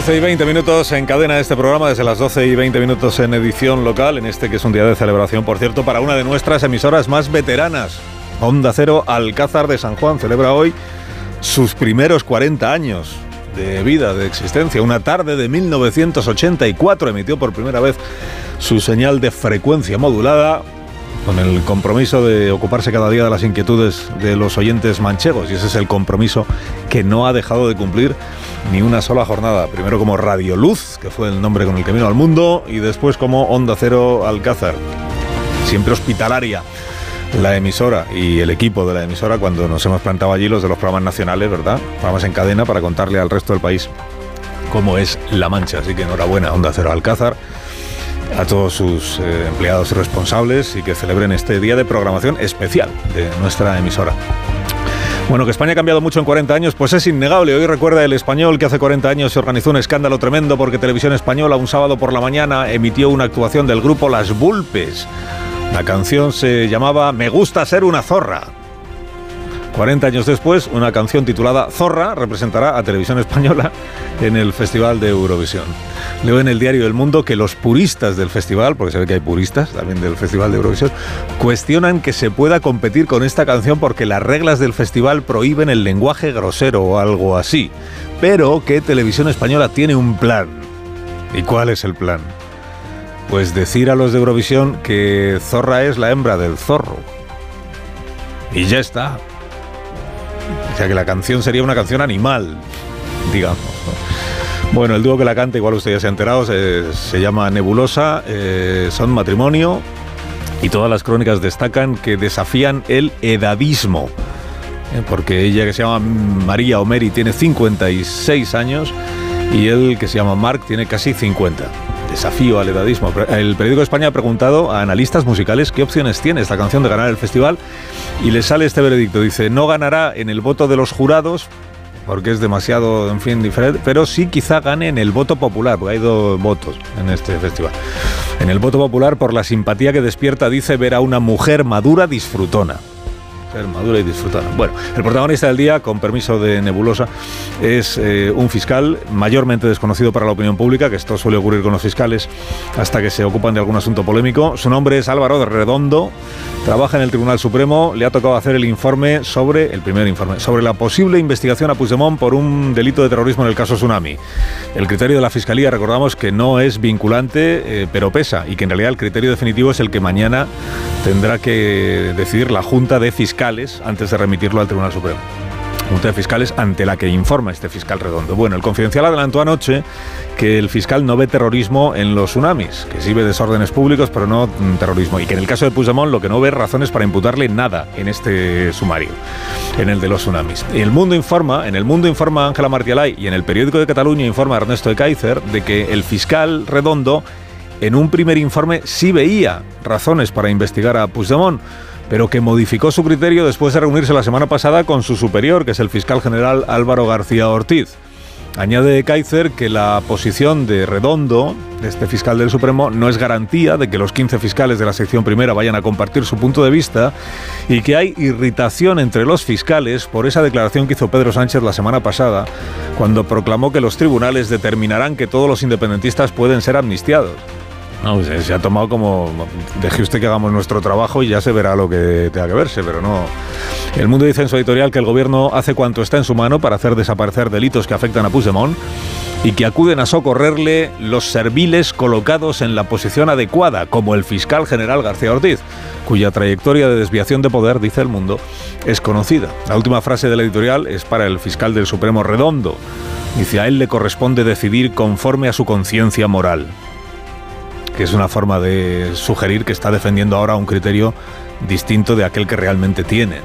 12 y 20 minutos en cadena de este programa, desde las 12 y 20 minutos en edición local, en este que es un día de celebración, por cierto, para una de nuestras emisoras más veteranas. Onda Cero Alcázar de San Juan celebra hoy sus primeros 40 años de vida, de existencia. Una tarde de 1984 emitió por primera vez su señal de frecuencia modulada con el compromiso de ocuparse cada día de las inquietudes de los oyentes manchegos y ese es el compromiso que no ha dejado de cumplir ni una sola jornada. Primero como Radio Luz, que fue el nombre con el que vino al mundo, y después como Onda Cero Alcázar. Siempre hospitalaria la emisora y el equipo de la emisora cuando nos hemos plantado allí los de los programas nacionales, ¿verdad? Programas en cadena para contarle al resto del país cómo es La Mancha. Así que enhorabuena, Onda Cero Alcázar a todos sus eh, empleados y responsables y que celebren este día de programación especial de nuestra emisora. Bueno, que España ha cambiado mucho en 40 años, pues es innegable. Hoy recuerda el español que hace 40 años se organizó un escándalo tremendo porque Televisión Española un sábado por la mañana emitió una actuación del grupo Las Bulpes. La canción se llamaba Me gusta ser una zorra. 40 años después, una canción titulada Zorra representará a Televisión Española en el Festival de Eurovisión. Leo en el diario El Mundo que los puristas del festival, porque se ve que hay puristas también del Festival de Eurovisión, cuestionan que se pueda competir con esta canción porque las reglas del festival prohíben el lenguaje grosero o algo así. Pero que Televisión Española tiene un plan. ¿Y cuál es el plan? Pues decir a los de Eurovisión que Zorra es la hembra del zorro. Y ya está. Sea que la canción sería una canción animal, digamos. ¿no? Bueno, el dúo que la canta, igual usted ya se ha enterado, se, llama Nebulosa, eh, son matrimonio y todas las crónicas destacan que desafían el edadismo. eh, Porque ella que se llama María o Mary tiene 56 años y él que se llama Mark tiene casi 50. Desafío al edadismo. El periódico España ha preguntado a analistas musicales qué opciones tiene esta canción de ganar el festival y le sale este veredicto. Dice, no ganará en el voto de los jurados porque es demasiado, en fin, diferente, pero sí quizá gane en el voto popular, porque hay dos votos en este festival. En el voto popular por la simpatía que despierta, dice, ver a una mujer madura disfrutona. Ser madura y disfrutona. Bueno, el protagonista del día, con permiso de Nebulosa, es eh, un fiscal mayormente desconocido para la opinión pública, que esto suele ocurrir con los fiscales hasta que se ocupan de algún asunto polémico. Su nombre es Álvaro de Redondo, trabaja en el Tribunal Supremo, le ha tocado hacer el informe sobre, el primer informe, sobre la posible investigación a Puigdemont por un delito de terrorismo en el caso Tsunami. El criterio de la Fiscalía, recordamos que no es vinculante, eh, pero pesa, y que en realidad el criterio definitivo es el que mañana tendrá que decidir la Junta de Fiscales antes de remitirlo al Tribunal Supremo. Junta de Fiscales ante la que informa este fiscal redondo. Bueno, el confidencial adelantó anoche que el fiscal no ve terrorismo en los tsunamis, que sí ve desórdenes públicos, pero no mm, terrorismo. Y que en el caso de Puigdemont lo que no ve razones para imputarle nada en este sumario, en el de los tsunamis. El Mundo informa, en el Mundo informa Ángela Martialay y en el periódico de Cataluña informa Ernesto de Kaiser de que el fiscal redondo en un primer informe sí veía razones para investigar a Puigdemont pero que modificó su criterio después de reunirse la semana pasada con su superior, que es el fiscal general Álvaro García Ortiz. Añade Kaiser que la posición de Redondo, de este fiscal del Supremo, no es garantía de que los 15 fiscales de la sección primera vayan a compartir su punto de vista y que hay irritación entre los fiscales por esa declaración que hizo Pedro Sánchez la semana pasada, cuando proclamó que los tribunales determinarán que todos los independentistas pueden ser amnistiados. No, se, se, ha tomado como deje usted que hagamos nuestro trabajo y ya se verá lo que tenga que verse, pero no. El mundo dice en su editorial que el gobierno hace cuanto está en su mano para hacer desaparecer delitos que afectan a Puigdemont y que acuden a socorrerle los serviles colocados en la posición adecuada, como el fiscal general García Ortiz, cuya trayectoria de desviación de poder, dice el mundo, es conocida. La última frase del editorial es para el fiscal del Supremo Redondo Dice, a él le corresponde decidir conforme a su conciencia moral, que es una forma de sugerir que está defendiendo ahora un criterio distinto de aquel que realmente tiene.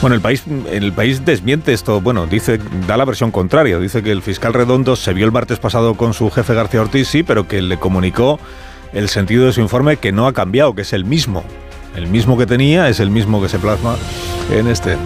Bueno, el país, el país desmiente esto, bueno, dice, da la versión contraria, dice que el fiscal Redondo se vio el martes pasado con su jefe García Ortiz, sí, pero que le comunicó el sentido de su informe que no ha cambiado, que es el mismo. El mismo que tenía es el mismo que se plasma en este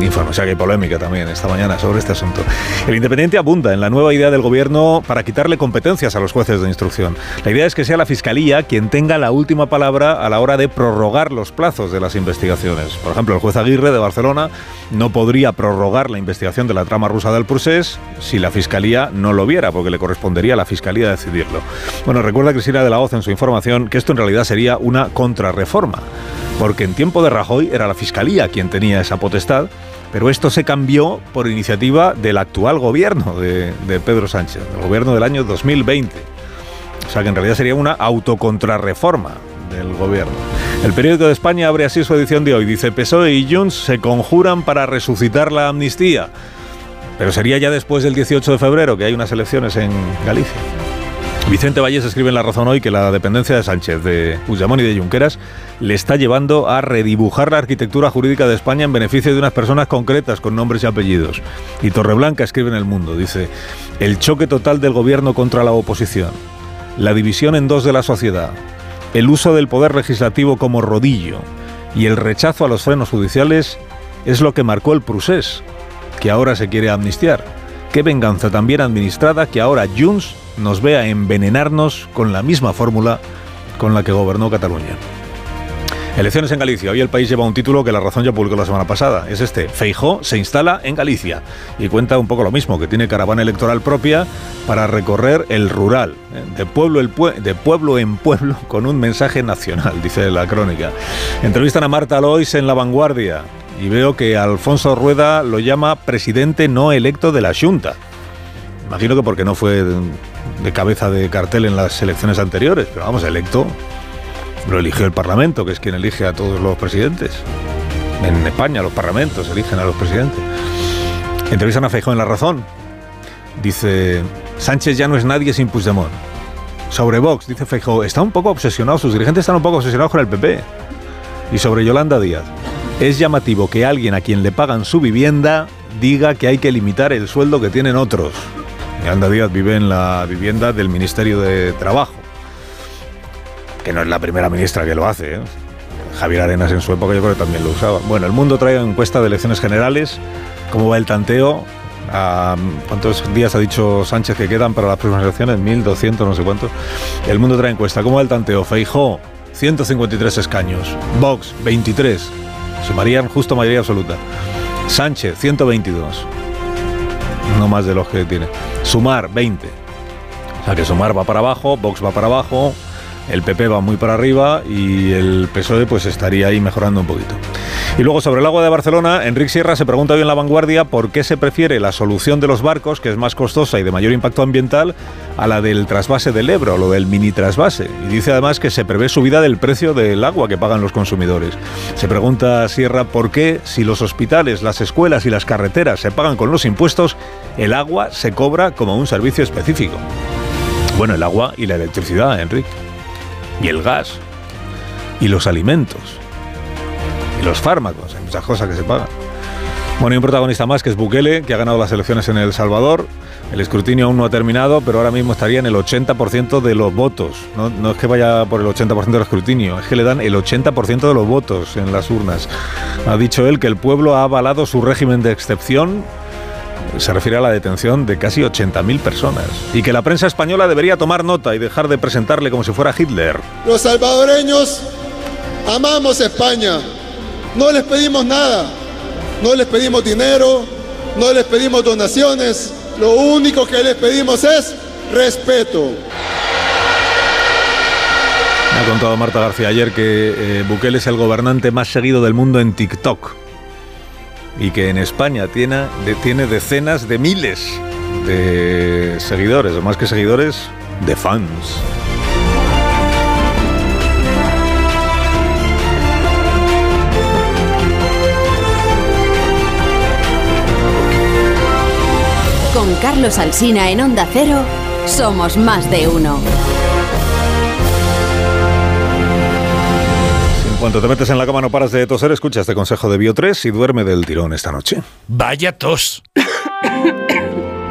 informe. O sea que hay polémica también esta mañana sobre este asunto. El Independiente abunda en la nueva idea del gobierno para quitarle competencias a los jueces de instrucción. La idea es que sea la Fiscalía quien tenga la última palabra a la hora de prorrogar los plazos de las investigaciones. Por ejemplo, el juez Aguirre de Barcelona no podría prorrogar la investigación de la trama rusa del Prusés si la Fiscalía no lo viera, porque le correspondería a la Fiscalía decidirlo. Bueno, recuerda Cristina de la Hoz en su información que esto en realidad sería una contrarreforma, porque en tiempo de Rajoy era la Fiscalía quien tenía esa potestad, pero esto se cambió por iniciativa del actual gobierno de, de Pedro Sánchez, el gobierno del año 2020. O sea que en realidad sería una autocontrarreforma del gobierno. El periódico de España abre así su edición de hoy. Dice, PSOE y Junts se conjuran para resucitar la amnistía. Pero sería ya después del 18 de febrero, que hay unas elecciones en Galicia. Vicente Valles escribe en La Razón hoy que la dependencia de Sánchez, de Puigdemont y de Junqueras le está llevando a redibujar la arquitectura jurídica de España en beneficio de unas personas concretas con nombres y apellidos. Y Torreblanca escribe en El Mundo, dice, el choque total del gobierno contra la oposición, la división en dos de la sociedad, el uso del poder legislativo como rodillo y el rechazo a los frenos judiciales es lo que marcó el Prusés, que ahora se quiere amnistiar. Qué venganza también administrada que ahora Junts nos vea envenenarnos con la misma fórmula con la que gobernó Cataluña. Elecciones en Galicia. Hoy el país lleva un título que La Razón ya publicó la semana pasada. Es este. Feijó se instala en Galicia. Y cuenta un poco lo mismo, que tiene caravana electoral propia para recorrer el rural. ¿eh? De pueblo, pueblo en pueblo con un mensaje nacional, dice la crónica. Entrevistan a Marta Lois en La Vanguardia. Y veo que Alfonso Rueda lo llama presidente no electo de la Junta. Imagino que porque no fue de cabeza de cartel en las elecciones anteriores, pero vamos, electo lo eligió el Parlamento, que es quien elige a todos los presidentes. En España los parlamentos eligen a los presidentes. Entrevistan a Feijóo en La Razón. Dice, Sánchez ya no es nadie sin Puigdemont. Sobre Vox, dice Feijóo, está un poco obsesionado, sus dirigentes están un poco obsesionados con el PP. Y sobre Yolanda Díaz, es llamativo que alguien a quien le pagan su vivienda diga que hay que limitar el sueldo que tienen otros. Yolanda Díaz vive en la vivienda del Ministerio de Trabajo que no es la primera ministra que lo hace. ¿eh? Javier Arenas en su época yo creo que también lo usaba. Bueno, el mundo trae encuesta de elecciones generales. ¿Cómo va el tanteo? ¿Cuántos días ha dicho Sánchez que quedan para las próximas elecciones? 1.200, no sé cuántos. El mundo trae encuesta. ¿Cómo va el tanteo? Feijó, 153 escaños. Vox, 23. Sumarían justo mayoría absoluta. Sánchez, 122. No más de los que tiene. Sumar, 20. O sea que Sumar va para abajo, Vox va para abajo, el PP va muy para arriba y el PSOE pues estaría ahí mejorando un poquito. Y luego sobre el agua de Barcelona, Enrique Sierra se pregunta hoy en La Vanguardia por qué se prefiere la solución de los barcos, que es más costosa y de mayor impacto ambiental, a la del trasvase del Ebro, lo del mini trasvase. Y dice además que se prevé subida del precio del agua que pagan los consumidores. Se pregunta Sierra por qué, si los hospitales, las escuelas y las carreteras se pagan con los impuestos, el agua se cobra como un servicio específico. Bueno, el agua y la electricidad, Enrique y el gas y los alimentos y los fármacos, hay muchas cosas que se pagan. Bueno, hay un protagonista más que es Bukele, que ha ganado las elecciones en El Salvador. El escrutinio aún no ha terminado, pero ahora mismo estaría en el 80% de los votos. No, no, es que vaya por el 80% del escrutinio, es que le dan el 80% de los votos en las urnas. Ha dicho él que el pueblo ha avalado su régimen de excepción se refiere a la detención de casi 80.000 personas. Y que la prensa española debería tomar nota y dejar de presentarle como si fuera Hitler. Los salvadoreños amamos España, no les pedimos nada, no les pedimos dinero, no les pedimos donaciones, lo único que les pedimos es respeto. Me ha contado Marta García ayer que eh, Bukele es el gobernante más seguido del mundo en TikTok y que en España tiene, tiene decenas de miles de seguidores, o más que seguidores, de fans. Con Carlos Alsina en Onda Cero, somos más de uno. En cuanto te metes en la cama no paras de toser, escucha este consejo de Bio3 y duerme del tirón esta noche. Vaya tos.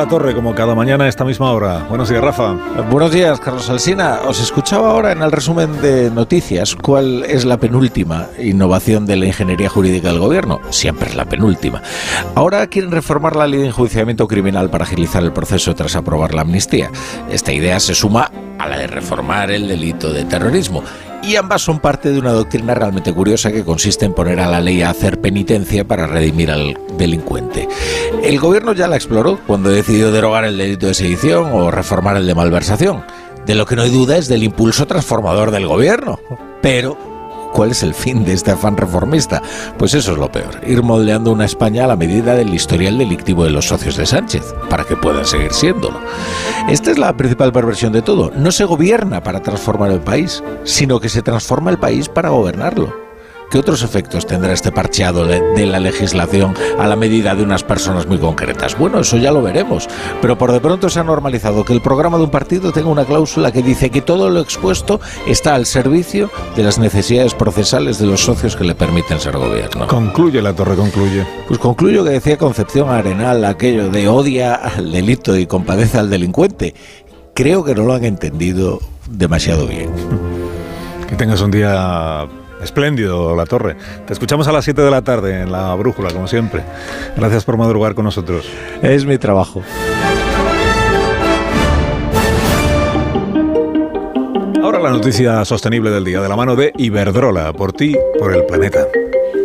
La Torre, como cada mañana a esta misma hora. Buenos días, Rafa. Buenos días, Carlos Alsina. Os escuchaba ahora en el resumen de noticias cuál es la penúltima innovación de la ingeniería jurídica del gobierno. Siempre es la penúltima. Ahora quieren reformar la ley de enjuiciamiento criminal para agilizar el proceso tras aprobar la amnistía. Esta idea se suma a la de reformar el delito de terrorismo y ambas son parte de una doctrina realmente curiosa que consiste en poner a la ley a hacer penitencia para redimir al delincuente. El gobierno ya la exploró cuando decidió derogar el delito de sedición o reformar el de malversación. De lo que no hay duda es del impulso transformador del gobierno. Pero ¿Cuál es el fin de este afán reformista? Pues eso es lo peor, ir moldeando una España a la medida del historial delictivo de los socios de Sánchez, para que puedan seguir siéndolo. Esta es la principal perversión de todo. No se gobierna para transformar el país, sino que se transforma el país para gobernarlo. ¿Qué otros efectos tendrá este parcheado de, la legislación a la medida de unas personas muy concretas? Bueno, eso ya lo veremos, pero por de pronto se ha normalizado que el programa de un partido tenga una cláusula que dice que todo lo expuesto está al servicio de las necesidades procesales de los socios que le permiten ser gobierno. Concluye la torre, concluye. Pues concluyo que decía Concepción Arenal aquello de odia al delito y compadece al delincuente. Creo que no lo han entendido demasiado bien. Que tengas un día Espléndido, La Torre. Te escuchamos a las 7 de la tarde en La Brújula, como siempre. Gracias por madrugar con nosotros. Es mi trabajo. Ahora la noticia sostenible del día, de la mano de Iberdrola, por ti, por el planeta.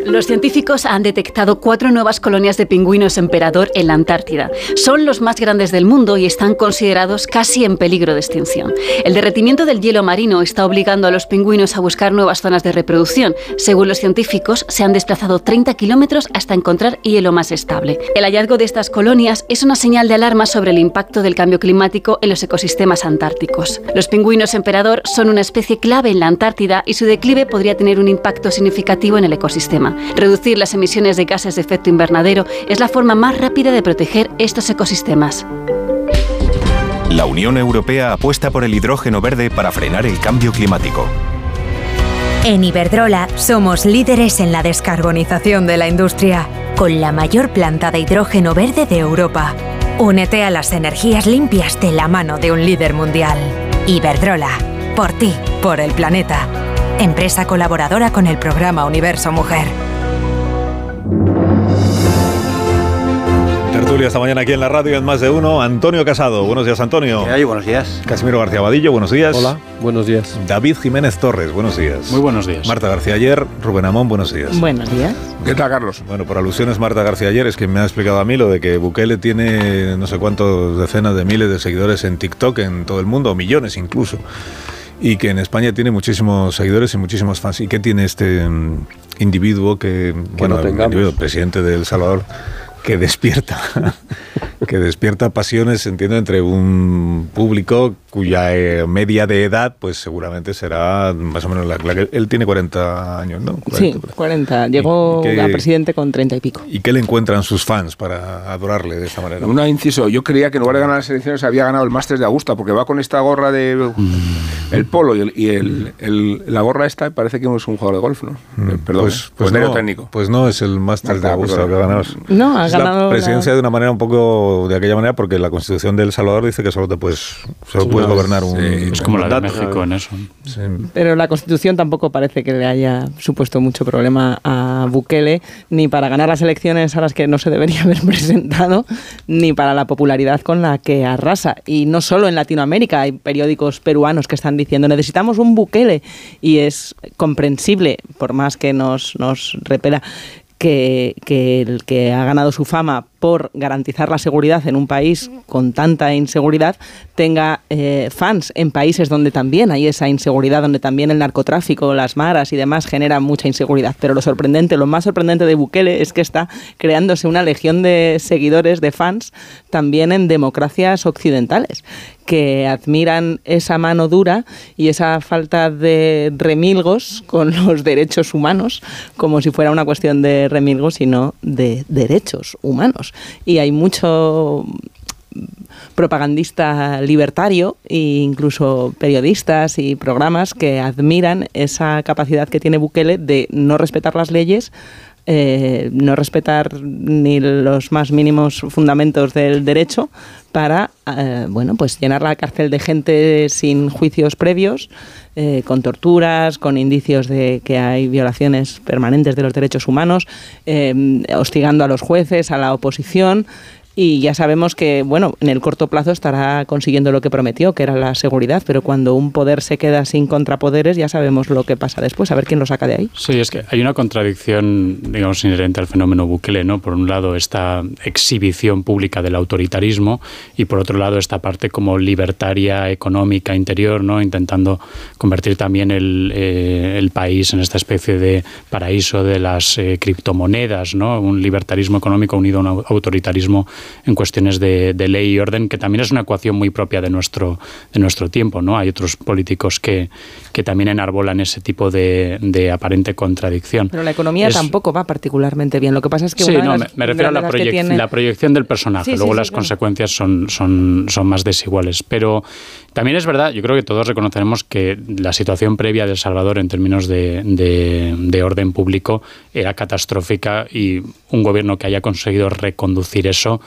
Los científicos han detectado cuatro nuevas colonias de pingüinos emperador en la Antártida. Son los más grandes del mundo y están considerados casi en peligro de extinción. El derretimiento del hielo marino está obligando a los pingüinos a buscar nuevas zonas de reproducción. Según los científicos, se han desplazado 30 kilómetros hasta encontrar hielo más estable. El hallazgo de estas colonias es una señal de alarma sobre el impacto del cambio climático en los ecosistemas antárticos. Los pingüinos emperador son una especie clave en la Antártida y su declive podría tener un impacto significativo en el ecosistema. Reducir las emisiones de gases de efecto invernadero es la forma más rápida de proteger estos ecosistemas. La Unión Europea apuesta por el hidrógeno verde para frenar el cambio climático. En Iberdrola somos líderes en la descarbonización de la industria, con la mayor planta de hidrógeno verde de Europa. Únete a las energías limpias de la mano de un líder mundial. Iberdrola, por ti, por el planeta. Empresa colaboradora con el programa Universo Mujer. Tertulia esta mañana aquí en la radio en más de uno. Antonio Casado, buenos días Antonio. ¿Qué hay? Buenos días. Casimiro García Vadillo, buenos días. Hola, buenos días. David Jiménez Torres, buenos días. Muy buenos días. Marta García Ayer, Rubén Amón, buenos días. Buenos días. ¿Qué tal, Carlos? Bueno, por alusiones Marta García Ayer es que me ha explicado a mí lo de que Bukele tiene no sé cuántos decenas de miles de seguidores en TikTok en todo el mundo, o millones incluso y que en España tiene muchísimos seguidores y muchísimos fans. ¿Y qué tiene este mm, individuo que, bueno, el individuo, presidente de El Salvador, que despierta, que despierta pasiones, entiendo, entre un público cuya eh, media de edad, pues seguramente será más o menos la, que él tiene 40 años, ¿no? sí, 40. Llegó a presidente con 30 y pico. ¿Y qué le encuentran sus fans para adorarle de esta manera? Un inciso, yo creía que en lugar de ganar las elecciones había ganado el Máster de Augusta, porque va con esta gorra de mm. el polo y, el, la gorra esta parece que es un jugador de golf, ¿no? Mm. Eh, perdón, pues, pues, pues no, técnico. Pues no es el Máster de Augusta lo que ha ganado. No, ha ganado la presidencia de una manera un poco de aquella manera porque la Constitución de El Salvador dice que solo te puedes, solo puedes gobernar un. es como la de México en eso. Pero la Constitución tampoco parece que le haya supuesto mucho problema a Bukele, ni para ganar las elecciones a las que no se debería haber presentado, ni para la popularidad con la que arrasa. Y no solo en Latinoamérica, hay periódicos peruanos que están diciendo necesitamos un Bukele. Y es comprensible, por más que nos, nos repela que, que, el que ha ganado su fama por garantizar la seguridad en un país con tanta inseguridad tenga eh, fans en países donde también hay esa inseguridad, donde también el narcotráfico, las maras y demás generan mucha inseguridad. Pero lo sorprendente, lo más sorprendente de Bukele es que está creándose una legión de seguidores, de fans, también en democracias occidentales que admiran esa mano dura y esa falta de remilgos con los derechos humanos, como si fuera una cuestión de remilgos y no de derechos humanos. Y hay mucho propagandista libertario e incluso periodistas y programas que admiran esa capacidad que tiene Bukele de no respetar las leyes eh, no respetar ni los más mínimos fundamentos del derecho para eh, bueno pues llenar la cárcel de gente sin juicios previos eh, con torturas con indicios de que hay violaciones permanentes de los derechos humanos hostigando a los jueces a la oposición y ya sabemos que, bueno, en el corto plazo estará consiguiendo lo que prometió, que era la seguridad, pero cuando un poder se queda sin contrapoderes ya sabemos lo que pasa después, a ver quién lo saca de ahí. Sí, es que hay una contradicción, digamos, inherente al fenómeno Bukele, ¿no? Por un lado, esta exhibición pública del autoritarismo y por otro lado, esta parte como libertaria económica interior, ¿no? Intentando convertir también el, eh, el país en esta especie de paraíso de las eh, criptomonedas, ¿no? Un libertarismo económico unido a un autoritarismo en cuestiones de, ley y orden, que también es una ecuación muy propia de nuestro, de nuestro tiempo. ¿no? Hay otros políticos que, que también enarbolan ese tipo de, de aparente contradicción. Pero la economía tampoco va particularmente bien. Lo que pasa es que... Sí, no, me, refiero a la, la, proyección del personaje. Luego las consecuencias son, son, son más desiguales. Pero también es verdad, yo creo que todos reconoceremos que la situación previa de El Salvador en términos de, de, orden público era catastrófica y un gobierno que haya conseguido reconducir eso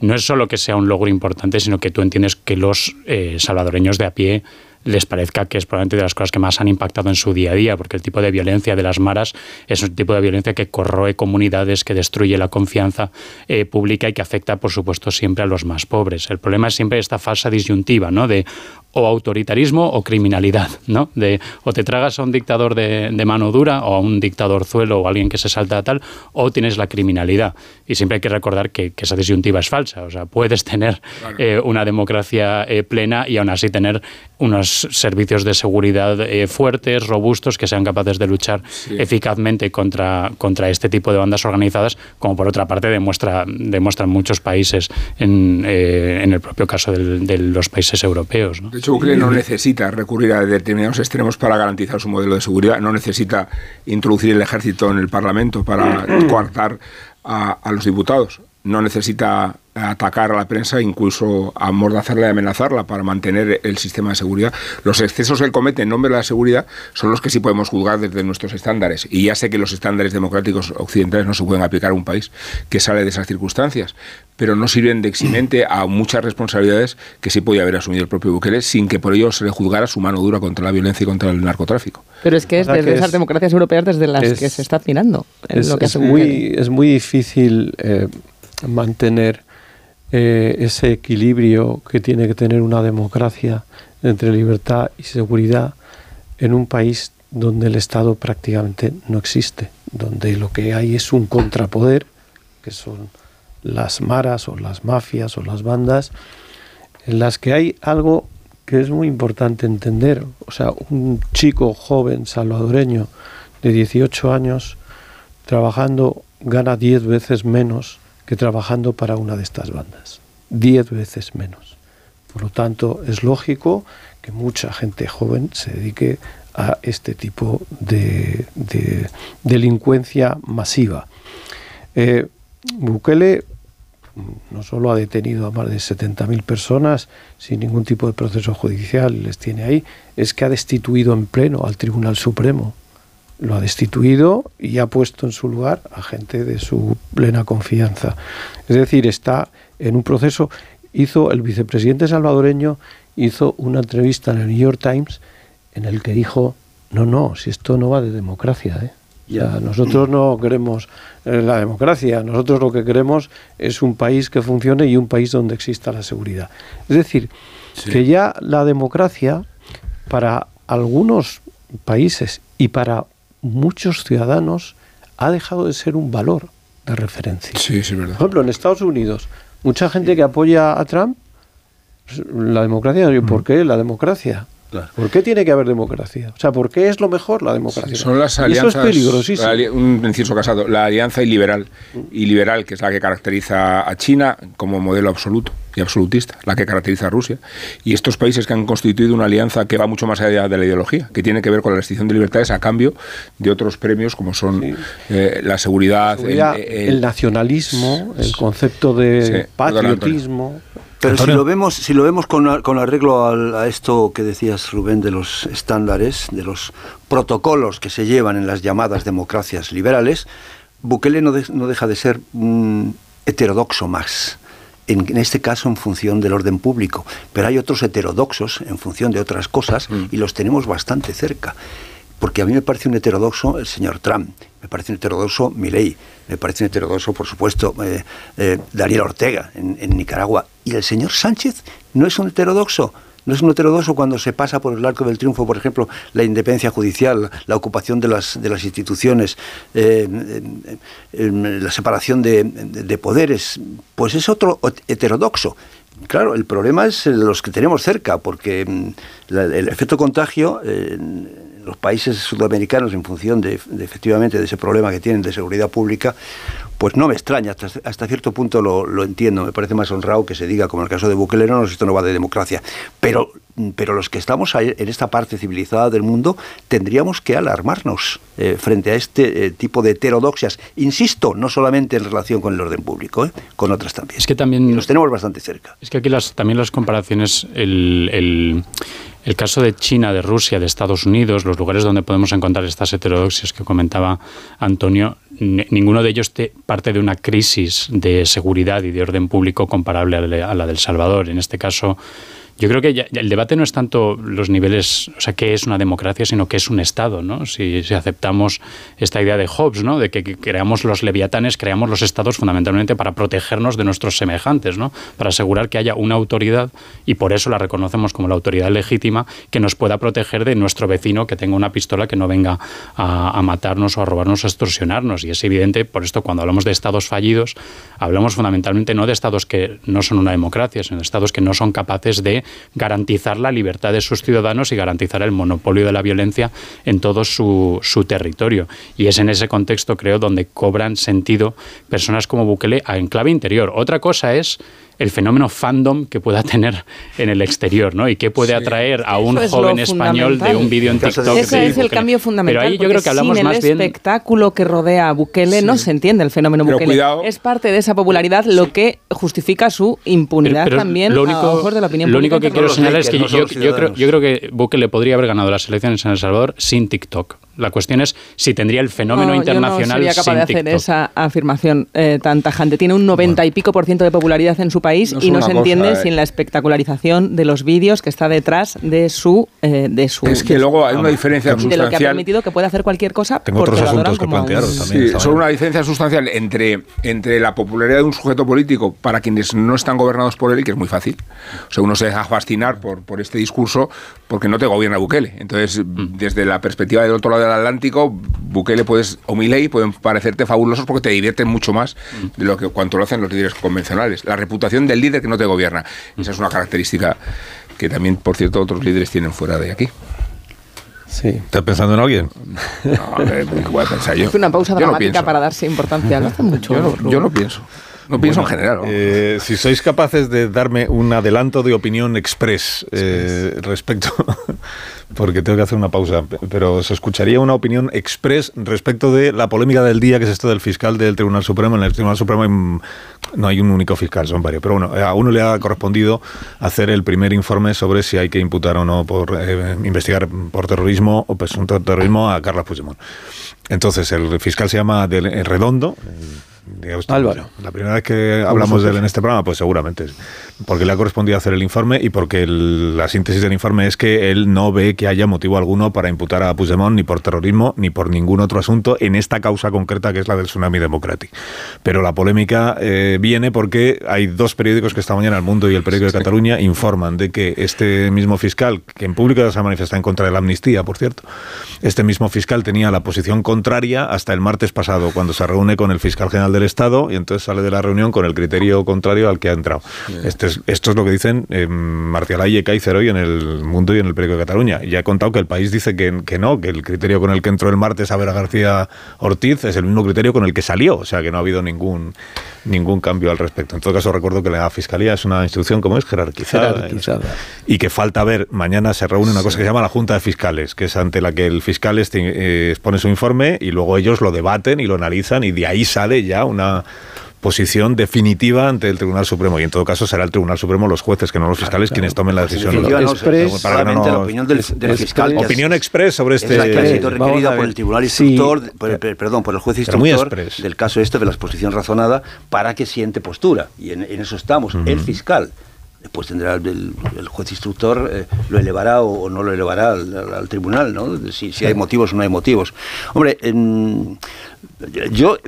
no es solo que sea un logro importante, sino que tú entiendes que los eh, salvadoreños de a pie les parezca que es probablemente de las cosas que más han impactado en su día a día, porque el tipo de violencia de las maras es un tipo de violencia que corroe comunidades, que destruye la confianza eh, pública y que afecta, por supuesto, siempre a los más pobres. El problema es siempre esta falsa disyuntiva, ¿no? De o autoritarismo o criminalidad, ¿no? De o te tragas a un dictador de, mano dura o a un dictador zuelo o alguien que se salta a tal, o tienes la criminalidad. Y siempre hay que recordar que, esa disyuntiva es falsa. O sea, puedes tener eh, una democracia eh, plena y aún así tener unos servicios de seguridad eh, fuertes, robustos, que sean capaces de luchar eficazmente contra, contra este tipo de bandas organizadas, como por otra parte demuestra, demuestran muchos países en, en el propio caso de los países europeos. ¿no? Hecho, Ucrania no necesita recurrir a determinados extremos para garantizar su modelo de seguridad, no necesita introducir el ejército en el Parlamento para coartar a los diputados, no necesita atacar a la prensa, incluso amordazarla y amenazarla para mantener el sistema de seguridad. Los excesos que él comete en nombre de la seguridad son los que sí podemos juzgar desde nuestros estándares. Y ya sé que los estándares democráticos occidentales no se pueden aplicar a un país que sale de esas circunstancias, pero no sirven de eximente a muchas responsabilidades que sí podía haber asumido el propio Bukele sin que por ello se le juzgara su mano dura contra la violencia y contra el narcotráfico. Pero es que es desde esas democracias europeas desde las que se está tirando. Es, muy, es muy difícil eh, mantener eh, ese equilibrio que tiene que tener una democracia entre libertad y seguridad en un país donde el Estado prácticamente no existe, donde lo que hay es un contrapoder, que son las maras o las mafias o las bandas, en las que hay algo que es muy importante entender. O sea, un chico joven salvadoreño de 18 años trabajando gana 10 veces menos trabajando para una de estas bandas. Diez veces menos. Por lo tanto, es lógico que mucha gente joven se dedique a este tipo de, delincuencia masiva. Eh, Bukele no solo ha detenido a más de 70.000 personas sin ningún tipo de proceso judicial, les tiene ahí, es que ha destituido en pleno al Tribunal Supremo lo ha destituido y ha puesto en su lugar a gente de su plena confianza. Es decir, está en un proceso, hizo el vicepresidente salvadoreño, hizo una entrevista en el New York Times en el que dijo, no, no, si esto no va de democracia, ¿eh? Ya, nosotros no queremos eh, la democracia, nosotros lo que queremos es un país que funcione y un país donde exista la seguridad. Es decir, que ya la democracia para algunos países y para muchos ciudadanos ha dejado de ser un valor de referencia. Sí, sí, verdad. Por ejemplo, en Estados Unidos, mucha gente que apoya a Trump, la democracia, ¿por mm. qué la democracia? ¿Por qué tiene que haber democracia? O sea, ¿por qué es lo mejor la democracia? son las alianzas. eso es peligrosísimo. un inciso casado. La alianza iliberal, iliberal, que es la que caracteriza a China como modelo absoluto y absolutista, la que caracteriza a Rusia. Y estos países que han constituido una alianza que va mucho más allá de la ideología, que tiene que ver con la restricción de libertades a cambio de otros premios como son eh, la seguridad, el, nacionalismo, el concepto de patriotismo. Pero si lo vemos, si lo vemos con, con arreglo a, esto que decías, Rubén, de los estándares, de los protocolos que se llevan en las llamadas democracias liberales, Bukele no, no deja de ser un heterodoxo más. En, en, este caso en función del orden público, pero hay otros heterodoxos en función de otras cosas mm. y los tenemos bastante cerca. Porque a mí me parece un heterodoxo el señor Trump, me parece un heterodoxo Milei, me parece un heterodoxo, por supuesto, eh, eh, Daniel Ortega en, Nicaragua. Y el señor Sánchez no es un heterodoxo. No es un heterodoxo cuando se pasa por el arco del triunfo, por ejemplo, la independencia judicial, la ocupación de las, instituciones, eh, la separación de, poderes. Pues es otro heterodoxo. Claro, el problema es los que tenemos cerca, porque mm, el efecto contagio los países sudamericanos en función de, efectivamente de ese problema que tienen de seguridad pública, pues no me extraña, hasta, cierto punto lo, entiendo, me parece más honrado que se diga, como en el caso de Bukele, no, esto no va de democracia, pero, pero los que estamos en esta parte civilizada del mundo tendríamos que alarmarnos eh, frente a este eh, tipo de heterodoxias, insisto, no solamente en relación con el orden público, eh, con otras también. Es que también... Y los tenemos bastante cerca. Es que aquí las, también las comparaciones, el el caso de China, de Rusia, de Estados Unidos, los lugares donde podemos encontrar estas heterodoxias que comentaba Antonio, ninguno de ellos parte de una crisis de seguridad y de orden público comparable a la del Salvador. En este caso, yo creo que el debate no es tanto los niveles, o sea, qué es una democracia, sino qué es un Estado, ¿no? Si, aceptamos esta idea de Hobbes, ¿no? De que, creamos los leviatanes, creamos los Estados fundamentalmente para protegernos de nuestros semejantes, ¿no? Para asegurar que haya una autoridad, y por eso la reconocemos como la autoridad legítima, que nos pueda proteger de nuestro vecino que tenga una pistola que no venga a, matarnos o a robarnos a extorsionarnos. Y es evidente, por esto, cuando hablamos de Estados fallidos, hablamos fundamentalmente no de Estados que no son una democracia, sino de Estados que no son capaces de garantizar la libertad de sus ciudadanos y garantizar el monopolio de la violencia en todo su, su territorio. Y es en ese contexto, creo, donde cobran sentido personas como Bukele en clave interior. Otra cosa es el fenómeno fandom que pueda tener en el exterior, ¿no? Y qué puede atraer a un joven español de un vídeo en TikTok. Ese es el cambio fundamental. Pero ahí yo creo que hablamos sin el espectáculo que rodea a Bukele no se entiende el fenómeno Bukele. Es parte de esa popularidad lo que justifica su impunidad también lo único, a ojos de la opinión Lo único sin TikTok. La cuestión es si tendría el fenómeno internacional. Yo no sería capaz de hacer esa afirmación eh, tan tajante. Tiene un 90 y pico por ciento de popularidad en su país y no se entiende eh. sin la espectacularización de los vídeos que está detrás de su. Eh, de su es que luego hay una diferencia sustancial. De lo que ha permitido que pueda hacer cualquier cosa. Tengo otros asuntos que plantearos también. Sí, son una diferencia sustancial entre, entre la popularidad de un sujeto político para quienes no están gobernados por él, y que es muy fácil. O sea, uno se deja fascinar por, por este discurso porque no te gobierna Bukele. Entonces, mm. desde la perspectiva del otro lado del Atlántico, Bukele puedes, o Milei pueden parecerte fabulosos porque te divierten mucho más de lo que cuanto lo hacen los líderes convencionales. La reputación del líder que no te gobierna. Esa es una característica que también, por cierto, otros líderes tienen fuera de aquí. Sí. ¿Estás pensando en alguien? No, voy a pensar yo. Es una pausa dramática para darse importancia. No hace mucho. Yo no, yo no pienso. No pienso en general. Eh, si sois capaces de darme un adelanto de opinión express eh, respecto porque tengo que hacer una pausa, pero se escucharía una opinión express respecto de la polémica del día, que es esto del fiscal del Tribunal Supremo. En el Tribunal Supremo no hay un único fiscal, son varios. Pero bueno, a uno le ha correspondido hacer el primer informe sobre si hay que imputar o no por eh, investigar por terrorismo o presunto terrorismo a Carlos Puigdemont. Entonces, el fiscal se llama Redondo. Álvaro. La primera vez que hablamos de él en este programa, pues seguramente porque le ha correspondido hacer el informe y porque la síntesis del informe es que él no ve que haya motivo alguno para imputar a Puigdemont ni por terrorismo ni por ningún otro asunto en esta causa concreta que es la del tsunami democrático. Pero la polémica eh, viene porque hay dos periódicos que esta mañana, El Mundo y el Periódico de Cataluña, informan de que este mismo fiscal, que en público se ha manifestado en contra de la amnistía, por cierto, este mismo fiscal tenía la posición contraria hasta el martes pasado, cuando se reúne con el fiscal general del Estado y entonces sale de la reunión con el criterio contrario al que ha entrado. Este esto es lo que dicen eh, y Kaiser hoy en el Mundo y en el Periódico de Cataluña. Ya he contado que el país dice que, no, que el criterio con el que entró el martes a ver a García Ortiz es el mismo criterio con el que salió, o sea que no ha habido ningún ningún cambio al respecto. En todo caso, recuerdo que la Fiscalía es una institución como es jerarquizada, y que falta ver, mañana se reúne una cosa que se llama la Junta de Fiscales, que es ante la que el fiscal este, eh, expone su informe y luego ellos lo debaten y lo analizan y de ahí sale ya una posición definitiva ante el Tribunal Supremo y en todo caso será el Tribunal Supremo los jueces que no los fiscales quienes tomen la decisión. la opinión del, fiscal. opinión express sobre este. Es que ha sido requerida por el Tribunal Instructor, perdón, por el juez instructor del caso este de la exposición razonada para que siente postura y en, eso estamos. El fiscal después tendrá el, juez instructor eh, lo elevará o, no lo elevará al, tribunal, ¿no? Si, si, hay motivos o no hay motivos. Hombre, yo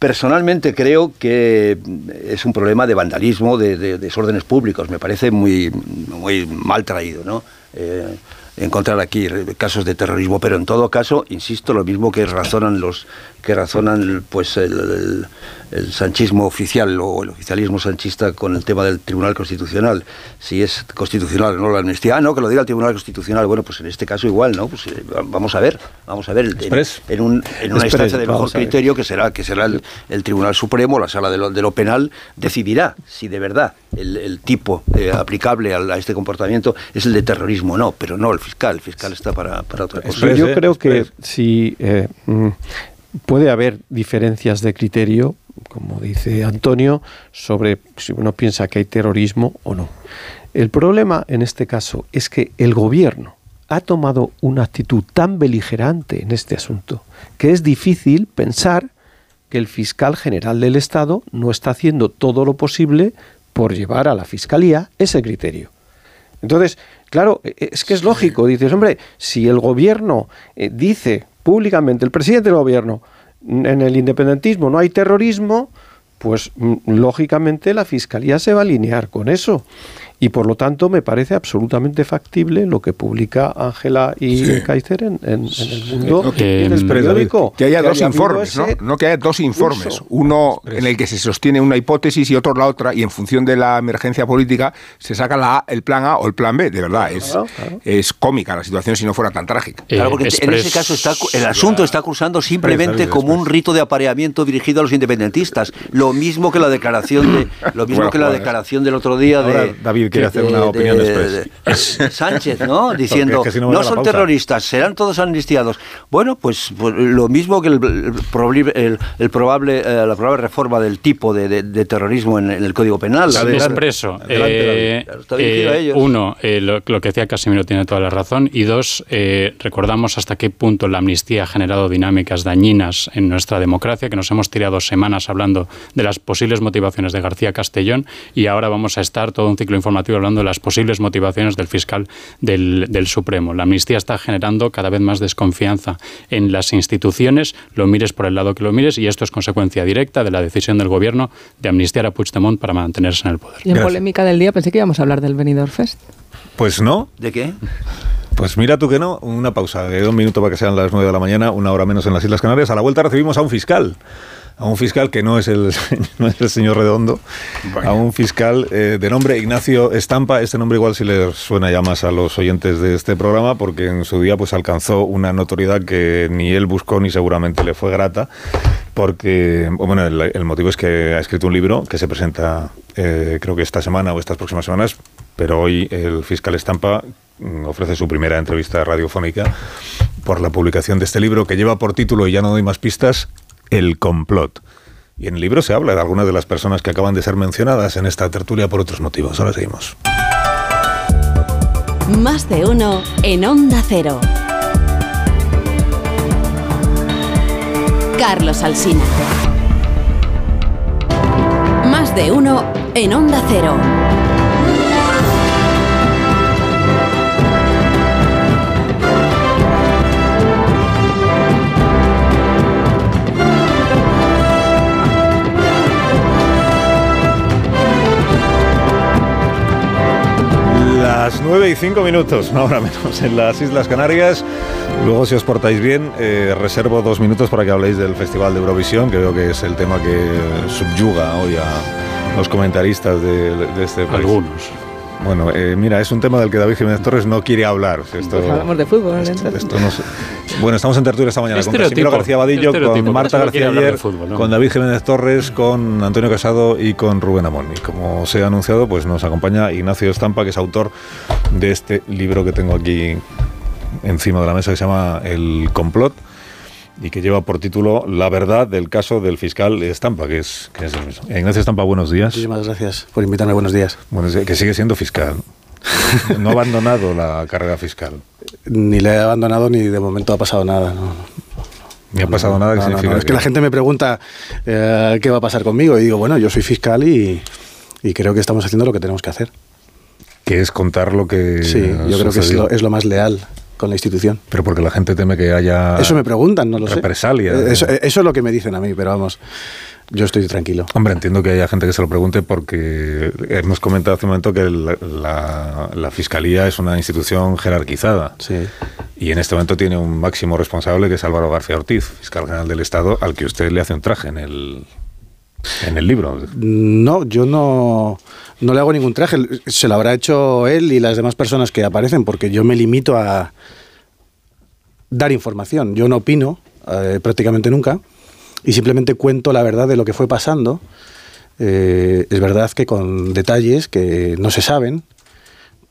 Personalmente creo que es un problema de vandalismo, de, desórdenes públicos. Me parece muy, muy mal traído, ¿no? Eh, encontrar aquí casos de terrorismo, pero en todo caso, insisto, lo mismo que razonan los que razonan pues el, sanchismo oficial o el oficialismo sanchista con el tema del Tribunal Constitucional, si es constitucional o no la amnistía. Ah, no, que lo diga el Tribunal Constitucional. Bueno, pues en este caso igual, ¿no? Pues eh, vamos a ver, vamos a ver en, un, en una instancia de mejor criterio que será que será el, Tribunal Supremo, la Sala de lo, de lo Penal decidirá si de verdad el, tipo eh, aplicable a, este comportamiento es el de terrorismo o no, pero no el fiscal. El fiscal está para, para otra cosa. Yo creo que si eh, mm, puede haber diferencias de criterio, como dice Antonio, sobre si uno piensa que hay terrorismo o no. El problema en este caso es que el gobierno ha tomado una actitud tan beligerante en este asunto que es difícil pensar que el fiscal general del Estado no está haciendo todo lo posible por llevar a la fiscalía ese criterio. Entonces, claro, e, es que es lógico, dices, hombre, si el gobierno eh, dice públicamente el presidente del gobierno, en el independentismo no hay terrorismo, pues mm, lógicamente la Fiscalía se va a alinear con eso. Y por lo tanto me parece absolutamente factible lo que publica Ángela y Kaiser en, el mundo en el periódico. Que haya dos informes, ¿no? No que haya dos informes. Uno en el que se sostiene una hipótesis y otro la otra, y en función de la emergencia política se saca la el plan A o el plan B. De verdad, es, es cómica la situación si no fuera tan trágica. Claro, porque en ese caso está, el asunto está acusando simplemente como un rito de apareamiento dirigido a los independentistas. Lo mismo que la declaración de lo mismo que la declaración del otro día de David quiere hacer una opinión Sánchez, ¿no? Diciendo, no, son terroristas, serán todos amnistiados. Bueno, pues, pues lo mismo que el, el, probable, eh, la probable reforma del tipo de, terrorismo en, el Código Penal. La expreso. Eh, eh, uno, lo, que decía Casimiro tiene toda la razón. Y dos, recordamos hasta qué punto la amnistía ha generado dinámicas dañinas en nuestra democracia, que nos hemos tirado semanas hablando de las posibles motivaciones de García Castellón y ahora vamos a estar todo un ciclo informativo hablando de las posibles motivaciones del fiscal del, Supremo. La amnistía está generando cada vez más desconfianza en las instituciones, lo mires por el lado que lo mires, y esto es consecuencia directa de la decisión del Gobierno de amnistiar a Puigdemont para mantenerse en el poder. Y en polémica del día pensé que íbamos a hablar del Benidorm Fest. Pues no. ¿De qué? Pues mira tú que no, una pausa de un minuto para que sean las nueve de la mañana, una hora menos en las Islas Canarias. A la vuelta recibimos a un fiscal a un fiscal que no es el, no es el señor Redondo, a un fiscal eh, de nombre Ignacio Estampa. Este nombre igual si le suena ya más a los oyentes de este programa, porque en su día pues alcanzó una notoriedad que ni él buscó ni seguramente le fue grata, porque, bueno, el, motivo es que ha escrito un libro que se presenta, eh, creo que esta semana o estas próximas semanas, pero hoy el fiscal Estampa mm, ofrece su primera entrevista radiofónica por la publicación de este libro que lleva por título, y ya no doy más pistas, El complot. Y en el libro se habla de algunas de las personas que acaban de ser mencionadas en esta tertulia por otros motivos. Ahora seguimos. Más de uno en Onda Cero. Carlos Alsina. Más de uno en Onda Cero. Las 9 y 5 minutos, ahora menos, en las Islas Canarias. Luego, si os portáis bien, eh, reservo dos minutos para que habléis del Festival de Eurovisión, que veo que es el tema que subyuga hoy a los comentaristas de, de este país. Algunos. Bueno, eh, mira, es un tema del que David Jiménez Torres no quiere hablar. Esto, Pues hablamos de fútbol. esto- esto no sé. Bueno, estamos en tertulia esta mañana con. Casimiro García Vadillo, con Marta García ayer, de fútbol, ¿no? con David Jiménez Torres, con Antonio Casado y con Rubén Amón. Y como se ha anunciado, pues nos acompaña Ignacio Estampa, que es autor de este libro que tengo aquí encima de la mesa, que se llama El complot y que lleva por título La verdad del caso del fiscal Estampa, que es, que es el mismo. Ignacio Estampa, buenos días. Muchísimas gracias por invitarme. Buenos días. Bueno, es que sigue siendo fiscal. No ha abandonado la carrera fiscal. Ni le he abandonado ni de momento ha pasado nada. No, Ni ha pasado nada que no. Es que la gente me pregunta eh, qué va a pasar conmigo y digo, bueno, yo soy fiscal y, y creo que estamos haciendo lo que tenemos que hacer. que es contar lo que Sí, yo creo que es lo, es lo más leal con la institución. Pero porque la gente teme que haya Eso me preguntan, no lo sé. represalia. Eh, Eso, eso es lo que me dicen a mí, pero vamos, yo estoy tranquilo. Hombre, entiendo que haya gente que se lo pregunte porque hemos comentado hace un momento que la, la- la Fiscalía es una institución jerarquizada. Y en este momento tiene un máximo responsable que es Álvaro García Ortiz, fiscal general del Estado, al que usted le hace un traje en el, en el libro. No, yo no, no le hago ningún traje. Se lo habrá hecho él y las demás personas que aparecen, porque yo me limito a dar información. Yo no opino eh, prácticamente nunca y simplemente cuento la verdad de lo que fue pasando. Eh, es verdad que con detalles que no se saben,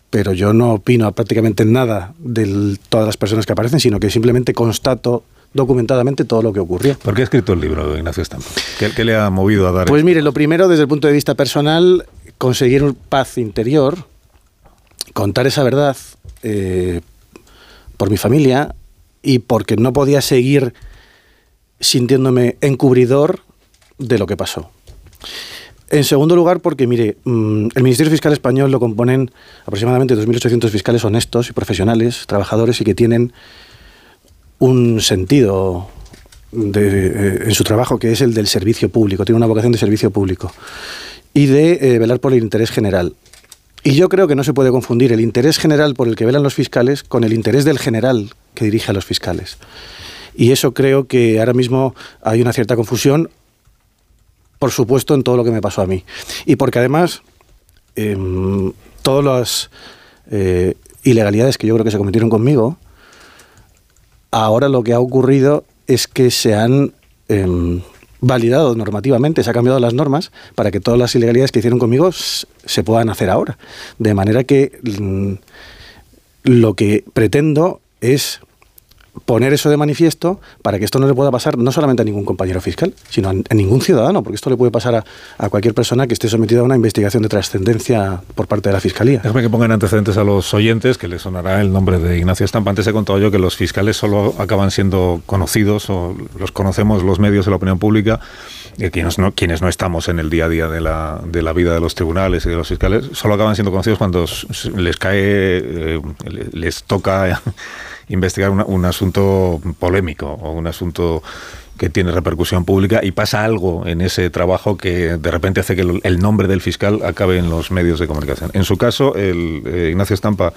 pero yo no opino prácticamente nada de todas las personas que aparecen, sino que simplemente constato documentadamente todo lo que ocurrió. ¿Por qué ha escrito el libro, Ignacio Estampa? ¿Qué, qué le ha movido a dar Pues mire, lo primero desde el punto de vista personal, conseguir un paz interior, contar esa verdad eh, por mi familia y porque no podía seguir sintiéndome encubridor de lo que pasó. En segundo lugar, porque, mire, mm, el Ministerio Fiscal Español lo componen aproximadamente 2.800 fiscales honestos y profesionales, trabajadores y que tienen un sentido de, eh, en su trabajo que es el del servicio público, tiene una vocación de servicio público y de eh, velar por el interés general. Y yo creo que no se puede confundir el interés general por el que velan los fiscales con el interés del general que dirige a los fiscales. Y eso creo que ahora mismo hay una cierta confusión, por supuesto, en todo lo que me pasó a mí. Y porque además, em, todas las eh, ilegalidades que yo creo que se cometieron conmigo, ahora lo que ha ocurrido es que se han em, validado normativamente, se han cambiado las normas para que todas las ilegalidades que hicieron conmigo se puedan hacer ahora. De manera que mm, lo que pretendo es poner eso de manifiesto para que esto no le pueda pasar no solamente a ningún compañero fiscal, sino a, ningún ciudadano, porque esto le puede pasar a, cualquier persona que esté sometida a una investigación de trascendencia por parte de la Fiscalía. Déjame que pongan antecedentes a los oyentes, que les sonará el nombre de Ignacio Estampa. Antes he contado yo que los fiscales solo acaban siendo conocidos o los conocemos los medios de la opinión pública, eh, quienes, no, quienes no estamos en el día a día de la, de la vida de los tribunales y de los fiscales, solo acaban siendo conocidos cuando les cae, eh, le- les toca investigar una- un asunto polémico o un asunto que tiene repercusión pública y pasa algo en ese trabajo que de repente hace que el, nombre del fiscal acabe en los medios de comunicación. En su caso, el, eh, Ignacio Estampa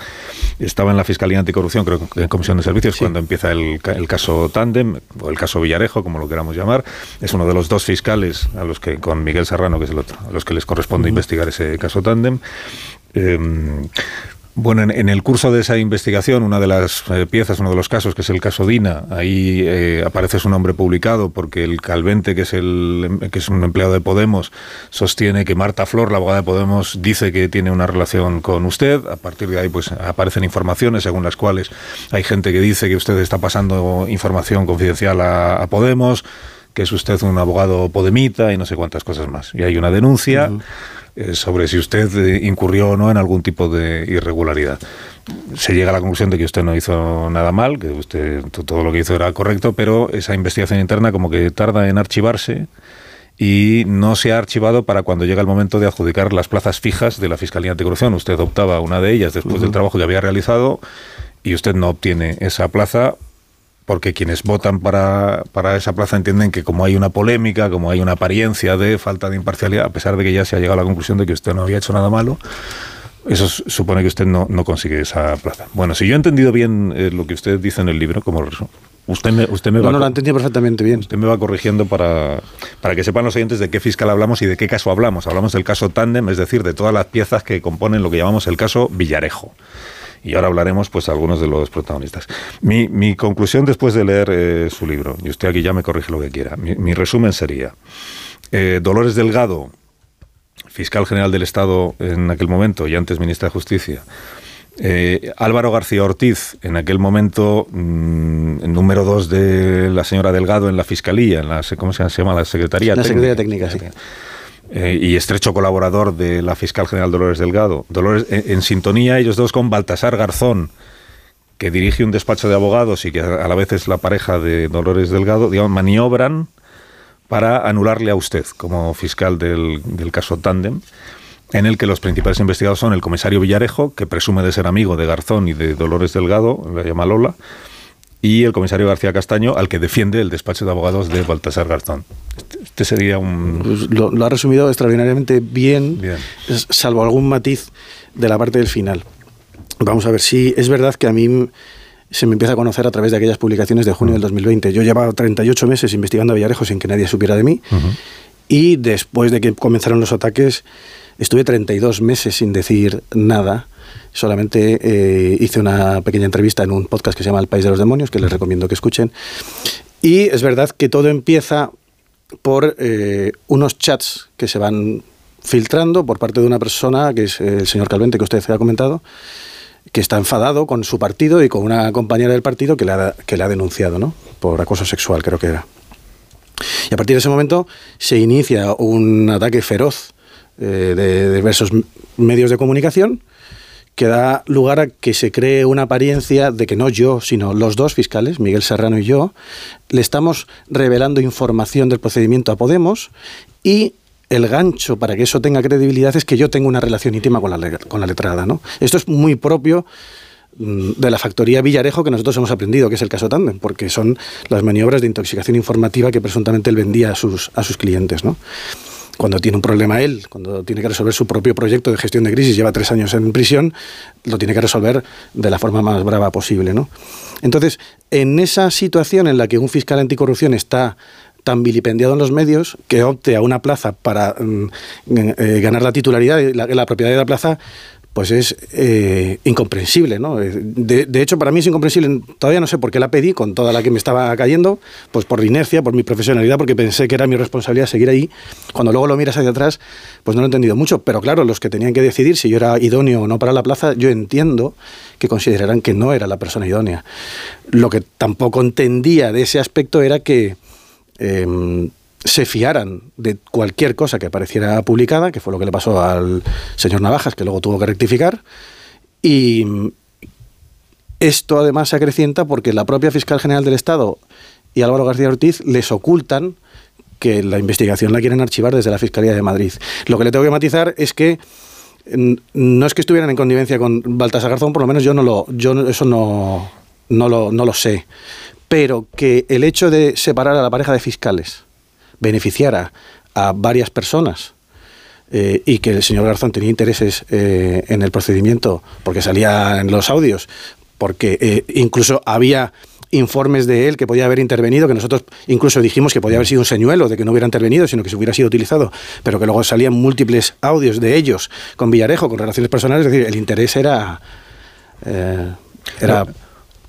estaba en la Fiscalía Anticorrupción, creo que en Comisión de Servicios, cuando empieza el, el caso Tandem, o el caso Villarejo, como lo queramos llamar. Es uno de los dos fiscales a los que, con Miguel Serrano, que es el otro, a los que les corresponde investigar ese caso Tandem. Eh, Bueno, en, el curso de esa investigación, una de las eh, piezas, uno de los casos, que es el caso Dina, ahí eh, aparece su nombre publicado porque el Calvente, que es, el, que es un empleado de Podemos, sostiene que Marta Flor, la abogada de Podemos, dice que tiene una relación con usted. A partir de ahí, pues aparecen informaciones según las cuales hay gente que dice que usted está pasando información confidencial a, Podemos, que es usted un abogado podemita y no sé cuántas cosas más. Y hay una denuncia. Sobre si usted eh, incurrió o no en algún tipo de irregularidad. Se llega a la conclusión de que usted no hizo nada mal, que usted todo lo que hizo era correcto, pero esa investigación interna como que tarda en archivarse y no se ha archivado para cuando llega el momento de adjudicar las plazas fijas de la Fiscalía Anticorrupción. Usted optaba una de ellas después del trabajo que había realizado y usted no obtiene esa plaza porque quienes votan para, para, esa plaza entienden que como hay una polémica, como hay una apariencia de falta de imparcialidad, a pesar de que ya se ha llegado a la conclusión de que usted no había hecho nada malo, eso supone que usted no, no consigue esa plaza. Bueno, si yo he entendido bien eh, lo que usted dice en el libro, como usted me, usted me va... No, lo entendido perfectamente bien. Usted me va corrigiendo para, para que sepan los oyentes de qué fiscal hablamos y de qué caso hablamos. Hablamos del caso Tandem, es decir, de todas las piezas que componen lo que llamamos el caso Villarejo y ahora hablaremos pues algunos de los protagonistas. Mi, mi conclusión después de leer eh, su libro, y usted aquí ya me corrige lo que quiera, mi, resumen sería, eh, Dolores Delgado, fiscal general del Estado en aquel momento y antes ministra de Justicia, eh, Álvaro García Ortiz, en aquel momento mm, número dos de la señora Delgado en la Fiscalía, en la, ¿cómo se llama? La Secretaría la Secretaría Técnica, sí. Eh, y estrecho colaborador de la fiscal general Dolores Delgado. Dolores, en, sintonía ellos dos con Baltasar Garzón, que dirige un despacho de abogados y que a la vez es la pareja de Dolores Delgado, maniobran para anularle a usted como fiscal del, del caso Tandem en el que los principales investigados son el comisario Villarejo, que presume de ser amigo de Garzón y de Dolores Delgado, la llama Lola, y el comisario García Castaño, al que defiende el despacho de abogados de Baltasar Garzón. Este, este sería un... Pues lo, ha resumido extraordinariamente bien, salvo algún matiz de la parte del final. Vamos a ver si es verdad que a mí se me empieza a conocer a través de aquellas publicaciones de junio del 2020. Yo llevaba 38 meses investigando a Villarejo sin que nadie supiera de mí y después de que comenzaron los ataques estuve 32 meses sin decir nada solamente eh, hice una pequeña entrevista en un podcast que se llama El País de los Demonios, que les recomiendo que escuchen. Y es verdad que todo empieza por eh, unos chats que se van filtrando por parte de una persona, que es el señor Calvente, que usted ha comentado, que está enfadado con su partido y con una compañera del partido que le ha, que le ha denunciado, ¿no? Por acoso sexual, creo que era. Y a partir de ese momento se inicia un ataque feroz eh, de diversos medios de comunicación que da lugar a que se cree una apariencia de que no yo, sino los dos fiscales, Miguel Serrano y yo, le estamos revelando información del procedimiento a Podemos y el gancho para que eso tenga credibilidad es que yo tengo una relación íntima con la, con la letrada. ¿no? Esto es muy propio mm, de la factoría Villarejo que nosotros hemos aprendido, que es el caso Tandem, porque son las maniobras de intoxicación informativa que presuntamente él vendía a sus, a sus clientes. ¿no? Cuando tiene un problema él, cuando tiene que resolver su propio proyecto de gestión de crisis, lleva tres años en prisión, lo tiene que resolver de la forma más brava posible. ¿no? Entonces, en esa situación en la que un fiscal anticorrupción está tan vilipendiado en los medios que opte a una plaza para mm, eh, ganar la titularidad, la, la propiedad de la plaza, pues es eh, incomprensible, ¿no? Eh, de, hecho, para mí es incomprensible, todavía no sé por qué la pedí con toda la que me estaba cayendo, pues por inercia, por mi profesionalidad, porque pensé que era mi responsabilidad seguir ahí. Cuando luego lo miras hacia atrás, pues no lo he entendido mucho, pero claro, los que tenían que decidir si yo era idóneo o no para la plaza, yo entiendo que consideraran que no era la persona idónea. Lo que tampoco entendía de ese aspecto era que... Em, se fiaran de cualquier cosa que apareciera publicada, que fue lo que le pasó al señor Navajas, que luego tuvo que rectificar. Y esto además se acrecienta porque la propia fiscal general del Estado y Álvaro García Ortiz les ocultan que la investigación la quieren archivar desde la Fiscalía de Madrid. Lo que le tengo que matizar es que no es que estuvieran en connivencia con Baltasar Garzón, por lo menos yo no lo, yo eso no, no, lo, no lo sé, pero que el hecho de separar a la pareja de fiscales beneficiara a varias personas eh, y que el señor Garzón tenía intereses eh, en el procedimiento porque salía en los audios, porque eh, incluso había informes de él que podía haber intervenido, que nosotros incluso dijimos que podía haber sido un señuelo, de que no hubiera intervenido, sino que se hubiera sido utilizado, pero que luego salían múltiples audios de ellos con Villarejo, con relaciones personales, es decir, el interés era era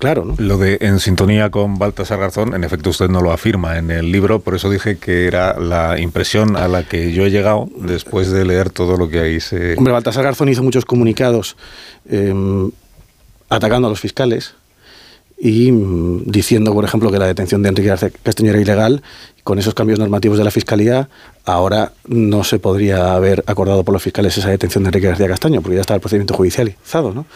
claro. ¿no? Lo de en sintonía con Baltasar Garzón, en efecto usted no lo afirma en el libro, por eso dije que era la impresión a la que yo he llegado después de leer todo lo que ahí se... Hombre, Baltasar Garzón hizo muchos comunicados em, atacando a los fiscales y mm, diciendo, por ejemplo, que la detención de Enrique Castaño era ilegal, con esos cambios normativos de la Fiscalía, ahora no se podría haber acordado por los fiscales esa detención de Enrique García Castaño, porque ya estaba el procedimiento judicializado, ¿no?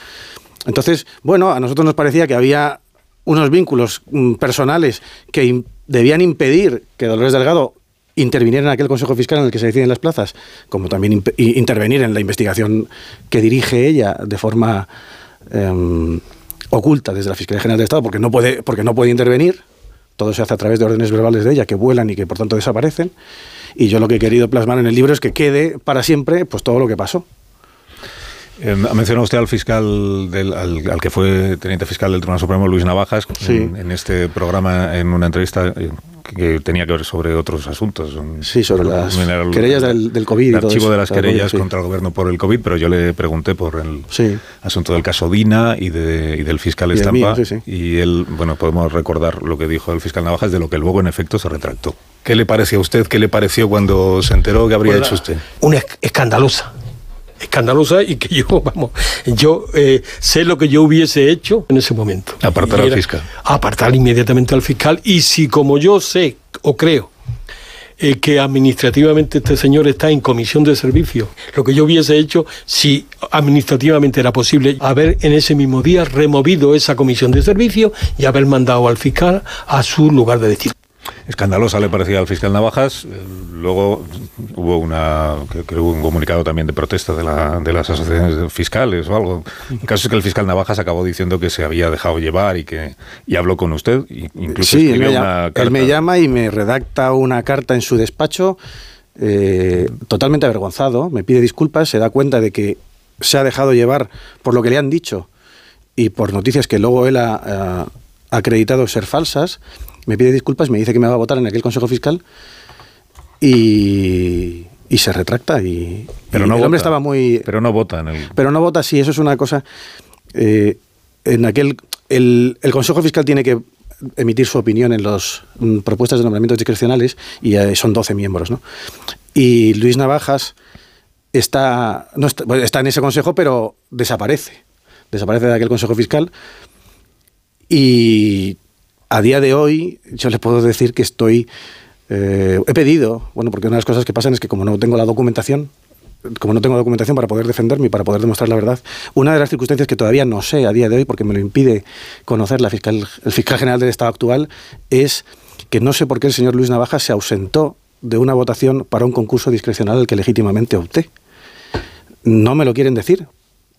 Entonces, bueno, a nosotros nos parecía que había unos vínculos mm, personales que debían impedir que Dolores Delgado interviniera en aquel Consejo Fiscal en el que se deciden las plazas, como también intervenir en la investigación que dirige ella de forma em, oculta desde la Fiscalía General de Estado, porque no puede, porque no puede intervenir. Todo se hace a través de órdenes verbales de ella que vuelan y que por tanto desaparecen. Y yo lo que he querido plasmar en el libro es que quede para siempre pues todo lo que pasó. Eh, ha mencionado usted al fiscal, del, al, que fue teniente fiscal del Tribunal Supremo, Luis Navajas, en, este programa, en una entrevista eh, que tenía que ver sobre otros asuntos. Sí, sobre las querellas del, COVID. El archivo de las querellas contra el gobierno por el COVID, pero yo le pregunté por el asunto del caso Dina y, de, del fiscal Estampa. y él, bueno, podemos recordar lo que dijo el fiscal Navajas, de lo que luego en efecto se retractó. ¿Qué le pareció a usted? ¿Qué le pareció cuando se enteró que habría hecho usted? Una escandalosa escandalosa y que yo, vamos, yo eh, sé lo que yo hubiese hecho en ese momento. Apartar al fiscal. Apartar inmediatamente al fiscal y si como yo sé o creo eh, que administrativamente este señor está en comisión de servicio, lo que yo hubiese hecho, si administrativamente era posible, haber en ese mismo día removido esa comisión de servicio y haber mandado al fiscal a su lugar de destino. Escandalosa le parecía al fiscal Navajas. Eh, luego hubo una, creo un comunicado también de protesta de, la, de las asociaciones fiscales o algo. El caso es que el fiscal Navajas acabó diciendo que se había dejado llevar y que y habló con usted. Incluso sí, él me, llama, él me llama y me redacta una carta en su despacho eh, totalmente avergonzado. Me pide disculpas, se da cuenta de que se ha dejado llevar por lo que le han dicho y por noticias que luego él ha acreditado ser falsas me pide disculpas, me dice que me va a votar en aquel Consejo Fiscal y, y se retracta. Y, pero no el hombre estaba muy. Pero no vota en el. Pero no vota, sí, eso es una cosa. Eh, en aquel. El, el, Consejo Fiscal tiene que emitir su opinión en las mm, propuestas de nombramientos discrecionales y son 12 miembros, ¿no? Y Luis Navajas está, no está, está en ese consejo, pero desaparece. Desaparece de aquel Consejo Fiscal y a día de hoy yo le puedo decir que estoy... Eh, he pedido, bueno, porque una de las cosas que pasan es que como no tengo la documentación, como no tengo documentación para poder defenderme y para poder demostrar la verdad, una de las circunstancias que todavía no sé a día de hoy, porque me lo impide conocer la fiscal, el fiscal general del Estado actual, es que no sé por qué el señor Luis Navaja se ausentó de una votación para un concurso discrecional al que legítimamente opté. No me lo quieren decir,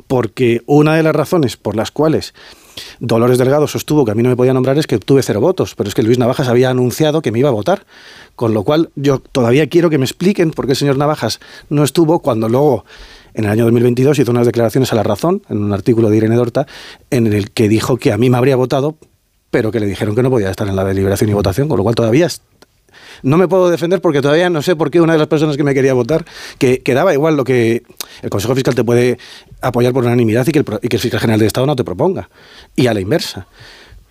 porque una de las razones por las cuales Dolores Delgado sostuvo que a mí no me podía nombrar es que obtuve cero votos, pero es que Luis Navajas había anunciado que me iba a votar, con lo cual yo todavía quiero que me expliquen por qué el señor Navajas no estuvo cuando luego en el año 2022 hizo unas declaraciones a la razón, en un artículo de Irene Dorta, en el que dijo que a mí me habría votado, pero que le dijeron que no podía estar en la deliberación y votación, con lo cual todavía no me puedo defender porque todavía no sé por qué una de las personas que me quería votar, que, daba igual lo que el Consejo Fiscal te puede apoyar por unanimidad y que, el, y que el Fiscal General de Estado no te proponga. Y a la inversa.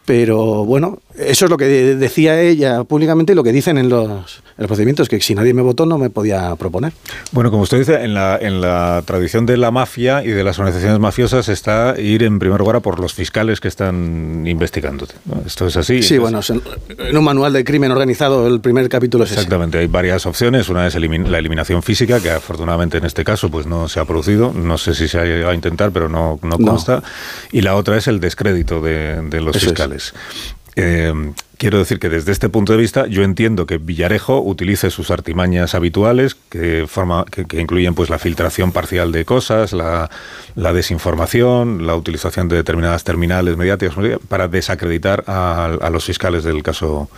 Pero bueno, eso es lo que decía ella públicamente y lo que dicen en los, el procedimiento es que si nadie me votó no me podía proponer. Bueno, como usted dice, en la, en la tradición de la mafia y de las organizaciones mafiosas está ir en primer lugar a por los fiscales que están investigándote. Esto es así. Sí, bueno, en un manual de crimen organizado el primer capítulo es Exactamente, hay varias opciones. Una es la eliminación física, que afortunadamente en este caso pues no se ha producido. No sé si se ha a intentar, pero no, no consta. Y la otra es el descrédito de, los fiscales. Eh, quiero decir que desde este punto de vista yo entiendo que Villarejo utilice sus artimañas habituales que, que, incluyen pues la filtración parcial de cosas, la, desinformación, la utilización de determinadas terminales mediáticas para desacreditar a, los fiscales del caso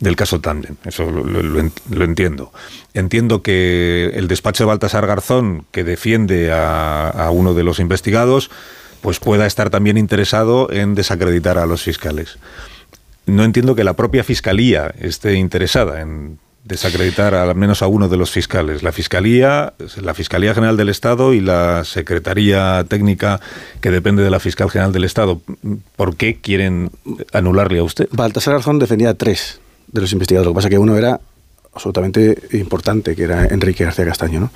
del caso Tandem. Eso lo, entiendo. Entiendo que el despacho de Baltasar Garzón, que defiende a, a, uno de los investigados, pues pueda estar también interesado en desacreditar a los fiscales no entiendo que la propia Fiscalía esté interesada en desacreditar al menos a uno de los fiscales, la Fiscalía, la Fiscalía General del Estado y la Secretaría Técnica que depende de la Fiscal General del Estado. ¿Por qué quieren anularle a usted? Baltasar Garzón defendía tres de los investigadores. Lo que pasa es que uno era absolutamente importante, que era Enrique García Castaño. ¿no?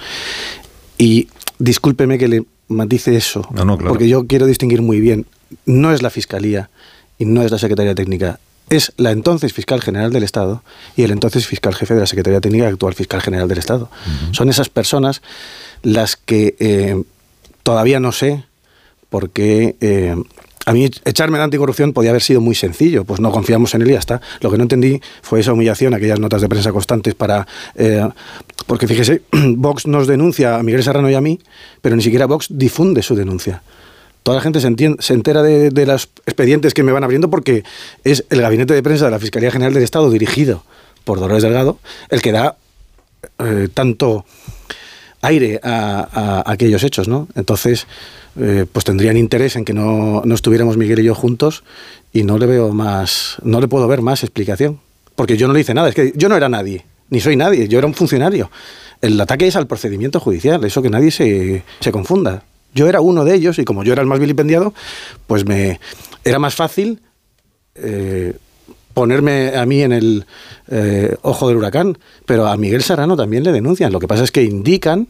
Y discúlpeme que le matice eso, porque yo quiero distinguir muy bien. No es la Fiscalía y no es la Secretaría Técnica es la entonces fiscal general del Estado y el entonces fiscal jefe de la Secretaría Técnica, actual fiscal general del Estado. Son esas personas las que eh, todavía no sé por qué eh, a mí echarme de anticorrupción podía haber sido muy sencillo, pues no confiamos en él y ya está. Lo que no entendí fue esa humillación, aquellas notas de prensa constantes para... Eh, porque fíjese, Vox nos denuncia a Miguel Serrano y a mí, pero ni siquiera Vox difunde su denuncia. Toda la gente se, entera de, los expedientes que me van abriendo porque es el gabinete de prensa de la Fiscalía General del Estado, dirigido por Dolores Delgado, el que da eh, tanto aire a, aquellos hechos, ¿no? Entonces, eh, pues tendrían interés en que no, no, estuviéramos Miguel y yo juntos y no le veo más, no le puedo ver más explicación. Porque yo no le hice nada, es que yo no era nadie, ni soy nadie, yo era un funcionario. El ataque es al procedimiento judicial, eso que nadie se, se confunda. Yo era uno de ellos y como yo era el más vilipendiado, pues me era más fácil eh, ponerme a mí en el eh, ojo del huracán, pero a Miguel Serrano también le denuncian. Lo que pasa es que indican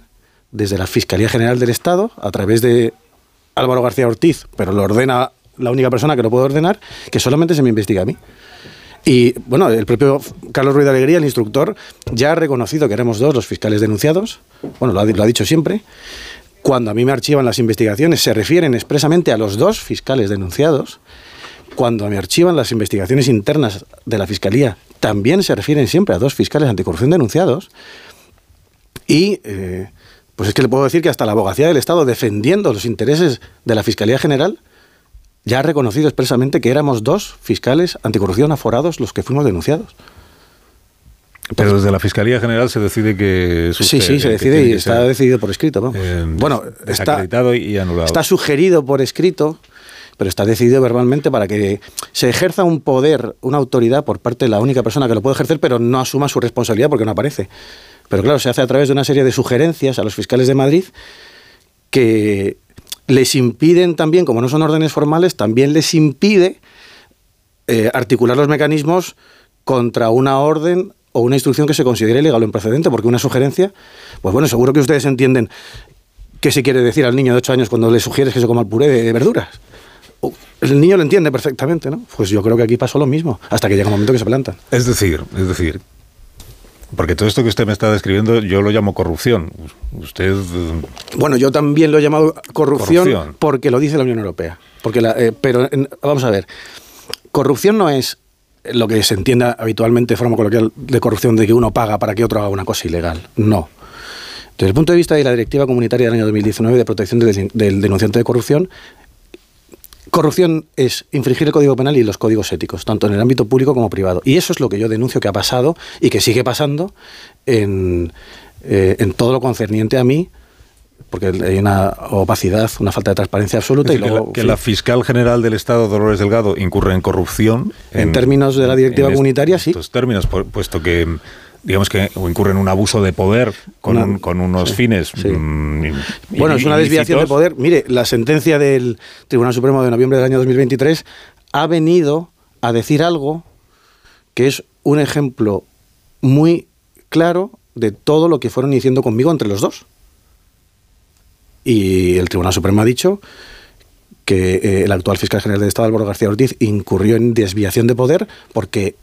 desde la Fiscalía General del Estado, a través de Álvaro García Ortiz, pero lo ordena la única persona que lo puede ordenar, que solamente se me investiga a mí. Y bueno, el propio Carlos Ruiz de Alegría, el instructor, ya ha reconocido que éramos dos los fiscales denunciados, bueno, lo ha, lo ha dicho siempre. Cuando a mí me archivan las investigaciones, se refieren expresamente a los dos fiscales denunciados. Cuando me archivan las investigaciones internas de la Fiscalía, también se refieren siempre a dos fiscales anticorrupción denunciados. Y eh, pues es que le puedo decir que hasta la abogacía del Estado, defendiendo los intereses de la Fiscalía General, ya ha reconocido expresamente que éramos dos fiscales anticorrupción aforados los que fuimos denunciados. Pero desde la Fiscalía General se decide que... sí, sí, se decide y está decidido por escrito. Eh, bueno, está, y anulado. Está sugerido por escrito, pero está decidido verbalmente para que se ejerza un poder, una autoridad por parte de la única persona que lo puede ejercer, pero no asuma su responsabilidad porque no aparece. Pero claro, se hace a través de una serie de sugerencias a los fiscales de Madrid que les impiden también, como no son órdenes formales, también les impide eh, articular los mecanismos contra una orden o una instrucción que se considere ilegal o improcedente, porque una sugerencia, pues bueno, seguro que ustedes entienden qué se quiere decir al niño de 8 años cuando le sugieres que se coma el puré de verduras. El niño lo entiende perfectamente, ¿no? Pues yo creo que aquí pasó lo mismo, hasta que llega un momento que se plantan. Es decir, es decir, porque todo esto que usted me está describiendo yo lo llamo corrupción. Usted... Bueno, yo también lo he llamado corrupción, porque lo dice la Unión Europea. Porque eh, pero vamos a ver, corrupción no es lo que se entienda habitualmente de forma coloquial de corrupción de que uno paga para que otro haga una cosa ilegal. No. Desde el punto de vista de la Directiva Comunitaria del año 2019 de protección del, del denunciante de corrupción, Corrupción es infringir el Código Penal y los códigos éticos, tanto en el ámbito público como privado. Y eso es lo que yo denuncio que ha pasado y que sigue pasando en, eh, en todo lo concerniente a mí, porque hay una opacidad, una falta de transparencia absoluta. y luego, que, la, fiscal general del Estado, Dolores Delgado, incurre en corrupción. En, términos de la directiva comunitaria, sí. En términos, puesto que digamos que o incurre en un abuso de poder con, con unos fines. Mm, bueno, es una desviación de poder. Mire, la sentencia del Tribunal Supremo de noviembre del año 2023 ha venido a decir algo que es un ejemplo muy claro de todo lo que fueron diciendo conmigo entre los dos. Y el Tribunal Supremo ha dicho que eh, el actual fiscal general del Estado, Álvaro García Ortiz, incurrió en desviación de poder porque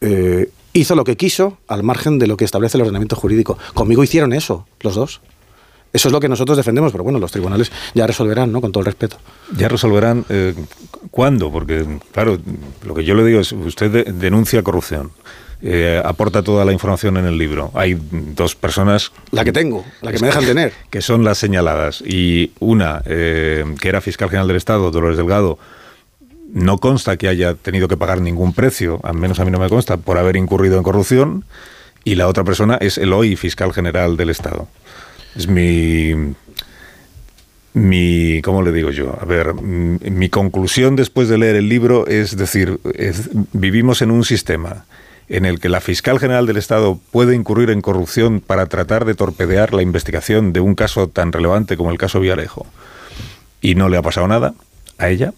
eh, hizo lo que quiso al margen de lo que establece el ordenamiento jurídico. Conmigo hicieron eso, los dos. Eso es lo que nosotros defendemos, pero bueno, los tribunales ya resolverán, ¿no? Con todo el respeto. Ya resolverán eh, cuándo, porque claro, lo que yo le digo es, usted denuncia corrupción. Eh, aporta toda la información en el libro. Hay dos personas. La que tengo, la que me dejan tener. Que son las señaladas. Y una, eh, que era fiscal general del Estado, Dolores Delgado, no consta que haya tenido que pagar ningún precio, al menos a mí no me consta, por haber incurrido en corrupción. Y la otra persona es el hoy fiscal general del Estado. Es mi. Mi, ¿cómo le digo yo? A ver, mi conclusión después de leer el libro es decir, vivimos en un sistema en el que la fiscal general del Estado puede incurrir en corrupción para tratar de torpedear la investigación de un caso tan relevante como el caso Villarejo y no le ha pasado nada a ella?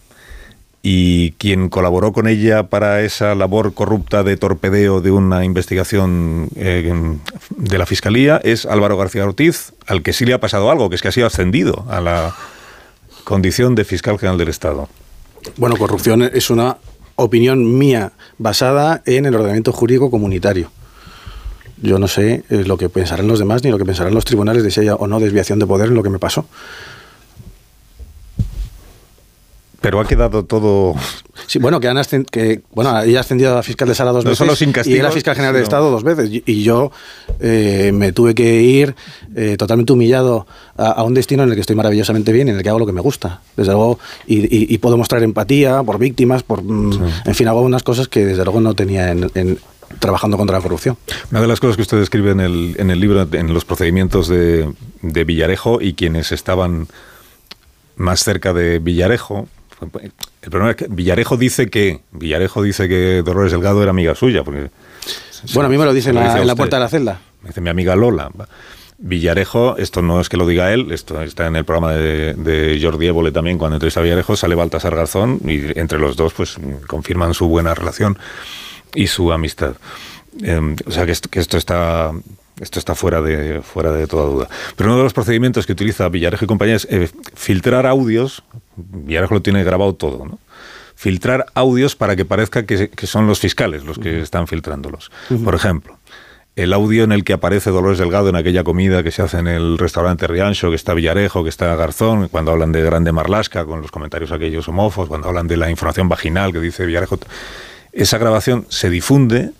Y quien colaboró con ella para esa labor corrupta de torpedeo de una investigación eh, de la Fiscalía es Álvaro García Ortiz, al que sí le ha pasado algo, que es que ha sido ascendido a la condición de fiscal general del Estado. Bueno, corrupción es una opinión mía basada en el ordenamiento jurídico comunitario. Yo no sé eh, lo que pensarán los demás ni lo que pensarán los tribunales de si haya o no desviación de poder en lo que me pasó. Pero ha quedado todo. Sí, bueno, que, han que bueno, ella ha ascendido a la fiscal de Sala dos veces. Solo sin y era fiscal general de Estado dos veces. Y, yo eh, me tuve que ir eh, totalmente humillado a, un destino en el que estoy maravillosamente bien, en el que hago lo que me gusta. Desde luego, y, puedo mostrar empatía por víctimas, por. Mm, en fin, hago unas cosas que desde luego no tenía en, trabajando contra la corrupción. Una de las cosas que usted describe en el, en el libro, en los procedimientos de, de Villarejo y quienes estaban más cerca de Villarejo, el problema es que Villarejo dice que Villarejo dice que Dolores Delgado era amiga suya. Porque bueno, a mí me lo dice en la, puerta de la celda. Me dice mi amiga Lola. Villarejo, esto no es que lo diga él, esto está en el programa de, Jordi Évole también, cuando entrevista a Villarejo, sale Baltasar Garzón y entre los dos pues confirman su buena relación y su amistad. Em, o sea que que esto está esto está fuera de, fuera de toda duda. Pero uno de los procedimientos que utiliza Villarejo y compañía es eh, filtrar audios. Villarejo lo tiene grabado todo, ¿no? Filtrar audios para que parezca que, son los fiscales los que están filtrándolos. Por ejemplo, el audio en el que aparece Dolores Delgado en aquella comida que se hace en el restaurante Riancho, que está Villarejo, que está Garzón, cuando hablan de Grande Marlasca, con los comentarios aquellos homófobos, cuando hablan de la información vaginal que dice Villarejo. Esa grabación se difunde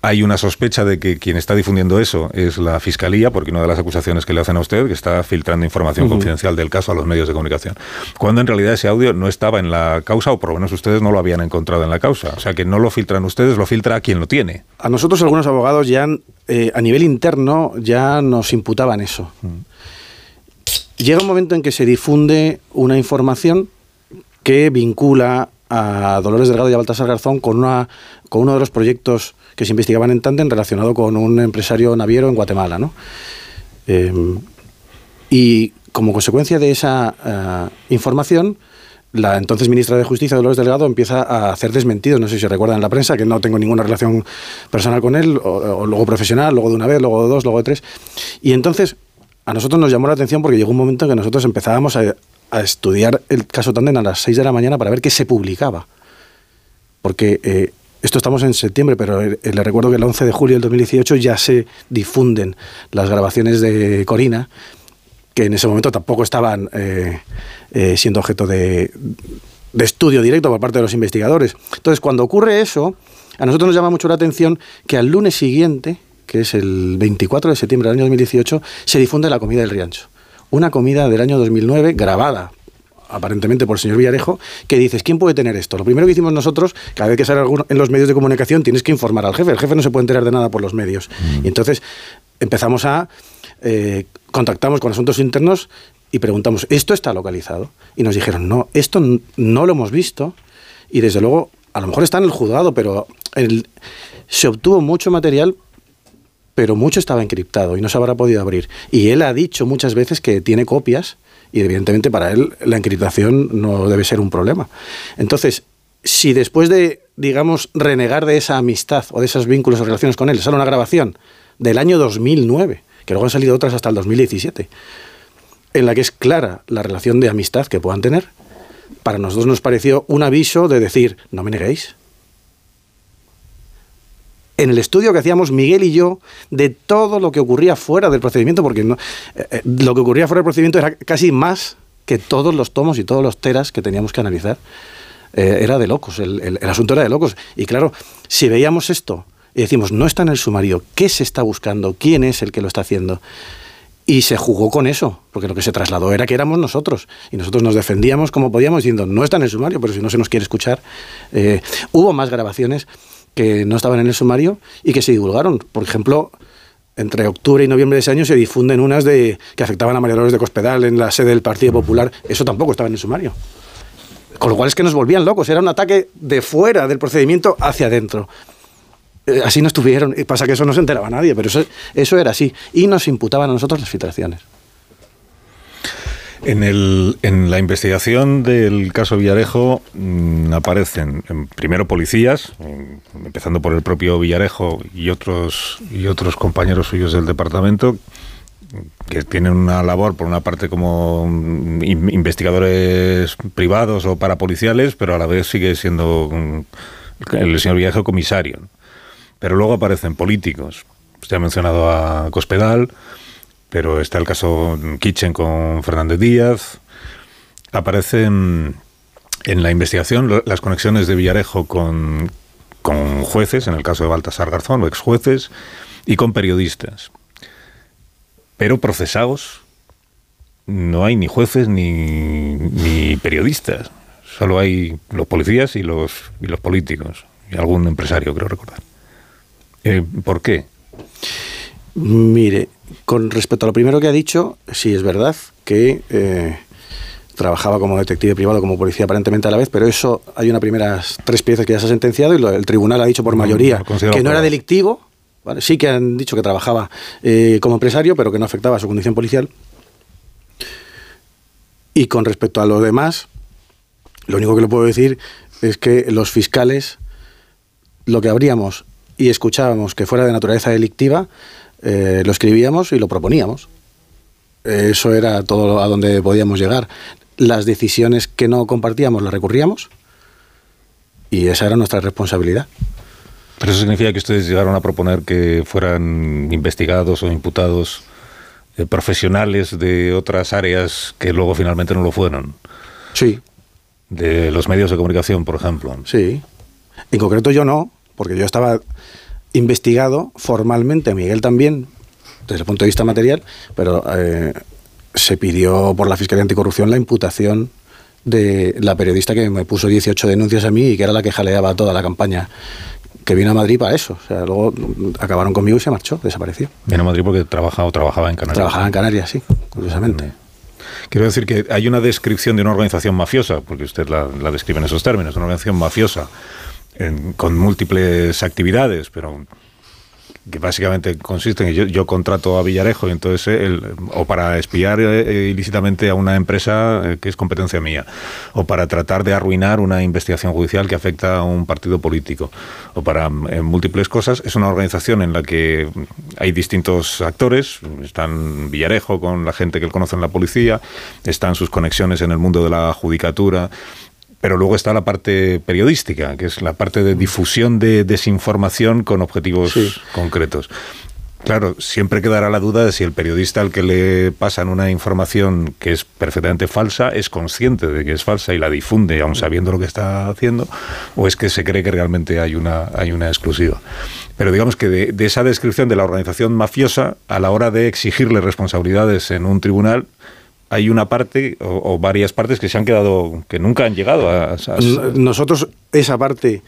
hay una sospecha de que quien está difundiendo eso es la Fiscalía, porque una de las acusaciones que le hacen a usted, que está filtrando información confidencial del caso a los medios de comunicación, cuando en realidad ese audio no estaba en la causa, o por lo menos ustedes no lo habían encontrado en la causa. O sea, que no lo filtran ustedes, lo filtra a quien lo tiene. A nosotros algunos abogados ya, eh, a nivel interno, ya nos imputaban eso. Llega un momento en que se difunde una información que vincula a Dolores Delgado y a Baltasar Garzón con, una, con uno de los proyectos que se investigaban en Tandem relacionado con un empresario naviero en Guatemala. ¿no? Em, y como consecuencia de esa eh, información, la entonces ministra de Justicia, Dolores Delgado, empieza a hacer desmentidos, no sé si recuerdan en la prensa, que no tengo ninguna relación personal con él, o, luego profesional, luego de una vez, luego de dos, luego de tres. Y entonces a nosotros nos llamó la atención porque llegó un momento en que nosotros empezábamos a, estudiar el caso Tandem a las 6 de la mañana para ver qué se publicaba. Porque eh, esto estamos en septiembre, pero eh, le recuerdo que el 11 de julio del 2018 ya se difunden las grabaciones de Corina, que en ese momento tampoco estaban eh, eh, siendo objeto de, de estudio directo por parte de los investigadores. Entonces, cuando ocurre eso, a nosotros nos llama mucho la atención que al lunes siguiente, que es el 24 de septiembre del año 2018, se difunde la comida del Riancho. Una comida del año 2009 grabada aparentemente por el señor Villarejo, que dices, ¿quién puede tener esto? Lo primero que hicimos nosotros, cada vez que sale alguno en los medios de comunicación, tienes que informar al jefe. El jefe no se puede enterar de nada por los medios. Mm. Y entonces empezamos a... Eh, contactamos con asuntos internos y preguntamos, ¿esto está localizado? Y nos dijeron, no, esto no lo hemos visto y desde luego, a lo mejor está en el juzgado, pero se obtuvo mucho material, pero mucho estaba encriptado y no se habrá podido abrir. Y él ha dicho muchas veces que tiene copias y evidentemente para él la encriptación no debe ser un problema. Entonces, si después de, digamos, renegar de esa amistad o de esos vínculos o relaciones con él, sale una grabación del año 2009, que luego han salido otras hasta el 2017, en la que es clara la relación de amistad que puedan tener, para nosotros nos pareció un aviso de decir, no me neguéis, en el estudio que hacíamos Miguel y yo de todo lo que ocurría fuera del procedimiento, porque eh, eh, lo que ocurría fuera del procedimiento era casi más que todos los tomos y todos los teras que teníamos que analizar. Eh, era de locos, el, asunto era de locos. Y claro, si veíamos esto y decimos, no está en el sumario, ¿qué se está buscando? ¿Quién es el que lo está haciendo? Y se jugó con eso, porque lo que se trasladó era que éramos nosotros. Y nosotros nos defendíamos como podíamos diciendo, no está en el sumario, pero si no se nos quiere escuchar. hubo más grabaciones que no estaban en el sumario y que se divulgaron. Por ejemplo, entre octubre y noviembre de ese año se difunden unas de que afectaban a María Dolores de Cospedal en la sede del Partido Popular. Eso tampoco estaba en el sumario. Con lo cual es que nos volvían locos. Era un ataque de fuera del procedimiento hacia adentro. eh, así no estuvieron. Pasa que eso no se enteraba nadie, pero eso, eso era así. Y nos imputaban a nosotros las filtraciones. En, el, en la investigación del caso Villarejo mm, aparecen primero policías, empezando por el propio Villarejo y otros, y otros compañeros suyos del departamento, que tienen una labor, por una parte, como mm, investigadores privados o parapoliciales, pero a la vez sigue siendo mm, el señor Villarejo comisario. Pero luego aparecen políticos. Usted ha mencionado a Cospedal pero está el caso Kitchen con Fernández Díaz. Aparecen en la investigación las conexiones de Villarejo con, con jueces, en el caso de Baltasar Garzón, o ex jueces, y con periodistas. Pero procesados no hay ni jueces ni, ni periodistas. Solo hay los policías y los, y los políticos. Y algún empresario, creo recordar. Eh, ¿Por qué? Mire, con respecto a lo primero que ha dicho, sí es verdad que eh, trabajaba como detective privado, como policía aparentemente a la vez, pero eso hay una primeras tres piezas que ya se ha sentenciado y el tribunal ha dicho por mayoría que no era delictivo. Sí que han dicho que trabajaba eh, como empresario, pero que no afectaba a su condición policial. Y con respecto a lo demás, lo único que le puedo decir es que los fiscales, lo que habríamos y escuchábamos que fuera de naturaleza delictiva, eh, lo escribíamos y lo proponíamos. Eso era todo a donde podíamos llegar. Las decisiones que no compartíamos las recurríamos y esa era nuestra responsabilidad. ¿Pero eso significa que ustedes llegaron a proponer que fueran investigados o imputados eh, profesionales de otras áreas que luego finalmente no lo fueron? Sí. De los medios de comunicación, por ejemplo. Sí. En concreto yo no, porque yo estaba investigado formalmente, Miguel también, desde el punto de vista material, pero eh, se pidió por la Fiscalía Anticorrupción la imputación de la periodista que me puso 18 denuncias a mí y que era la que jaleaba toda la campaña que vino a Madrid para eso. O sea, luego acabaron conmigo y se marchó, desapareció. Vino a Madrid porque trabaja o trabajaba en Canarias. Trabajaba en Canarias, sí, curiosamente. Quiero decir que hay una descripción de una organización mafiosa, porque usted la, la describe en esos términos, una organización mafiosa con múltiples actividades, pero que básicamente consiste en que yo, contrato a Villarejo y entonces eh, o para espiar eh, ilícitamente a una empresa eh, que es competencia mía o para tratar de arruinar una investigación judicial que afecta a un partido político o para múltiples cosas es una organización en la que hay distintos actores están Villarejo con la gente que él conoce en la policía están sus conexiones en el mundo de la judicatura pero luego está la parte periodística, que es la parte de difusión de desinformación con objetivos concretos. Claro, siempre quedará la duda de si el periodista al que le pasan una información que es perfectamente falsa es consciente de que es falsa y la difunde, aun sabiendo lo que está haciendo, o es que se cree que realmente hay una, hay una exclusiva. Pero digamos que de, de esa descripción de la organización mafiosa, a la hora de exigirle responsabilidades en un tribunal, hay una parte o, varias partes que se han quedado, que nunca han llegado a... Nosotros esa parte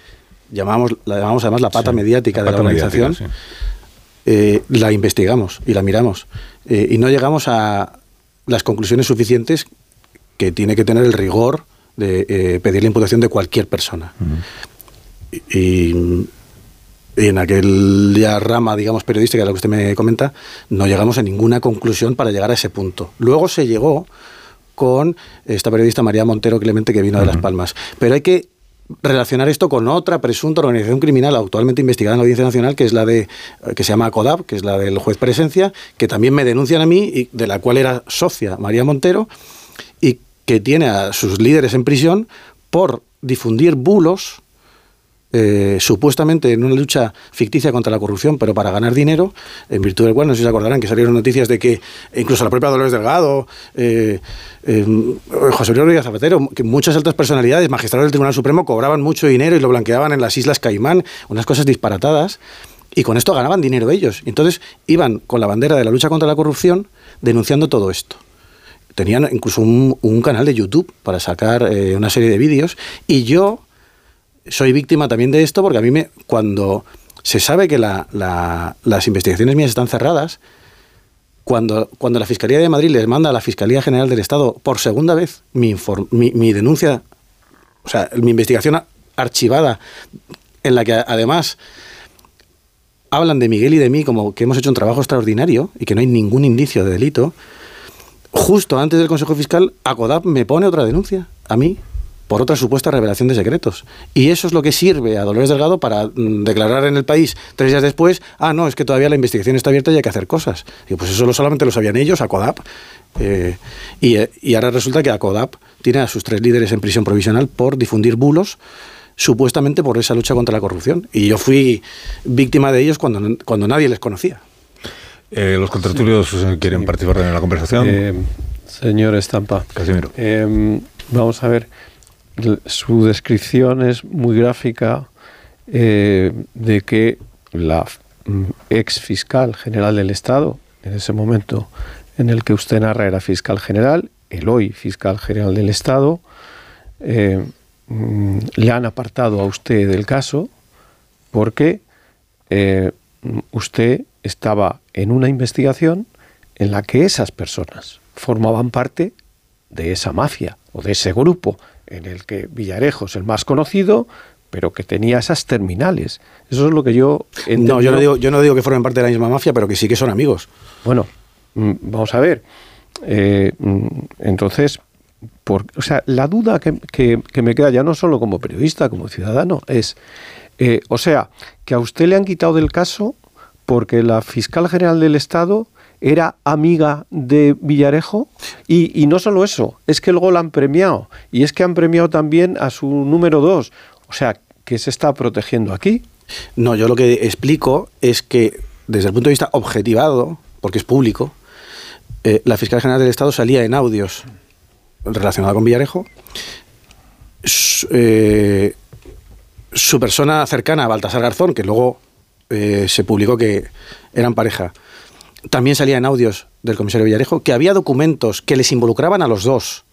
llamamos, la llamamos además la pata mediática de la organización, eh, la investigamos y la miramos. Eh, y no llegamos a las conclusiones suficientes que tiene que tener el rigor de eh, pedir la imputación de cualquier persona. y, en aquel ya rama, digamos, periodística, la que usted me comenta, no llegamos a ninguna conclusión para llegar a ese punto. Luego se llegó con esta periodista María Montero Clemente que vino de Las Palmas. Pero hay que relacionar esto con otra presunta organización criminal actualmente investigada en la Audiencia Nacional, que es la de que se llama CODAP, que es la del juez Presencia, que también me denuncian a mí y de la cual era socia María Montero y que tiene a sus líderes en prisión por difundir bulos eh, supuestamente en una lucha ficticia contra la corrupción, pero para ganar dinero, en virtud del cual, no sé si se acordarán, que salieron noticias de que incluso la propia Dolores Delgado, eh, eh, José Luis Rodríguez Zapatero, que muchas altas personalidades, magistrados del Tribunal Supremo, cobraban mucho dinero y lo blanqueaban en las Islas Caimán, unas cosas disparatadas, y con esto ganaban dinero ellos. Entonces iban con la bandera de la lucha contra la corrupción denunciando todo esto tenían incluso un, un, canal de YouTube para sacar una serie de vídeos y yo soy víctima también de esto porque a mí me, cuando se sabe que las investigaciones mías están cerradas, cuando, cuando la Fiscalía de Madrid les manda a la Fiscalía General del Estado por segunda vez mi, mi, denuncia, o sea, mi investigación archivada, en la que además hablan de Miguel y de mí como que hemos hecho un trabajo extraordinario y que no hay ningún indicio de delito, justo antes del Consejo Fiscal, ACODAP me pone otra denuncia a mí por otra supuesta revelación de secretos. Y eso es lo que sirve a Dolores Delgado para mm, declarar en el país tres días después, ah, no, es que todavía la investigación está abierta y hay que hacer cosas. Y pues eso solamente lo sabían ellos, ACODAP. Eh, y, y ahora resulta que ACODAP tiene a sus tres líderes en prisión provisional por difundir bulos supuestamente por esa lucha contra la corrupción. Y yo fui víctima de ellos cuando, cuando nadie les conocía. Eh, ¿Los contratulios quieren participar en la conversación? Eh, señor Estampa. Casimiro. Eh, vamos a ver. Su descripción es muy gráfica de que la mm, ex fiscal general del Estado, en ese momento en el que usted narra era fiscal general, el hoy fiscal general del Estado, Mm, le han apartado a usted del caso porque eh, usted estaba en una investigación en la que esas personas formaban parte de esa mafia o de ese grupo en el que Villarejo es el más conocido, pero que tenía esas terminales. Eso es lo que yo No, yo no digo, yo no digo que formen parte de la misma mafia, pero que sí que son amigos. Bueno, mm, vamos a ver. Eh, mm, entonces, o sea, la duda que, me queda ya no solo como periodista, como ciudadano, es, eh, o sea, que a usted le han quitado del caso porque la fiscal general del Estado era amiga de Villarejo y, no solo eso, es que luego la han premiado y es que han premiado también a su número dos. O sea, que se está protegiendo aquí. No, yo lo que explico es que desde el punto de vista objetivado, porque es público, eh, la fiscal general del Estado salía en audios relacionada con Villarejo. Eh, su, persona cercana, Baltasar Garzón, que luego eh, se publicó que eran pareja, también salía en audios del comisario Villarejo, que había documentos que les involucraban a los dos,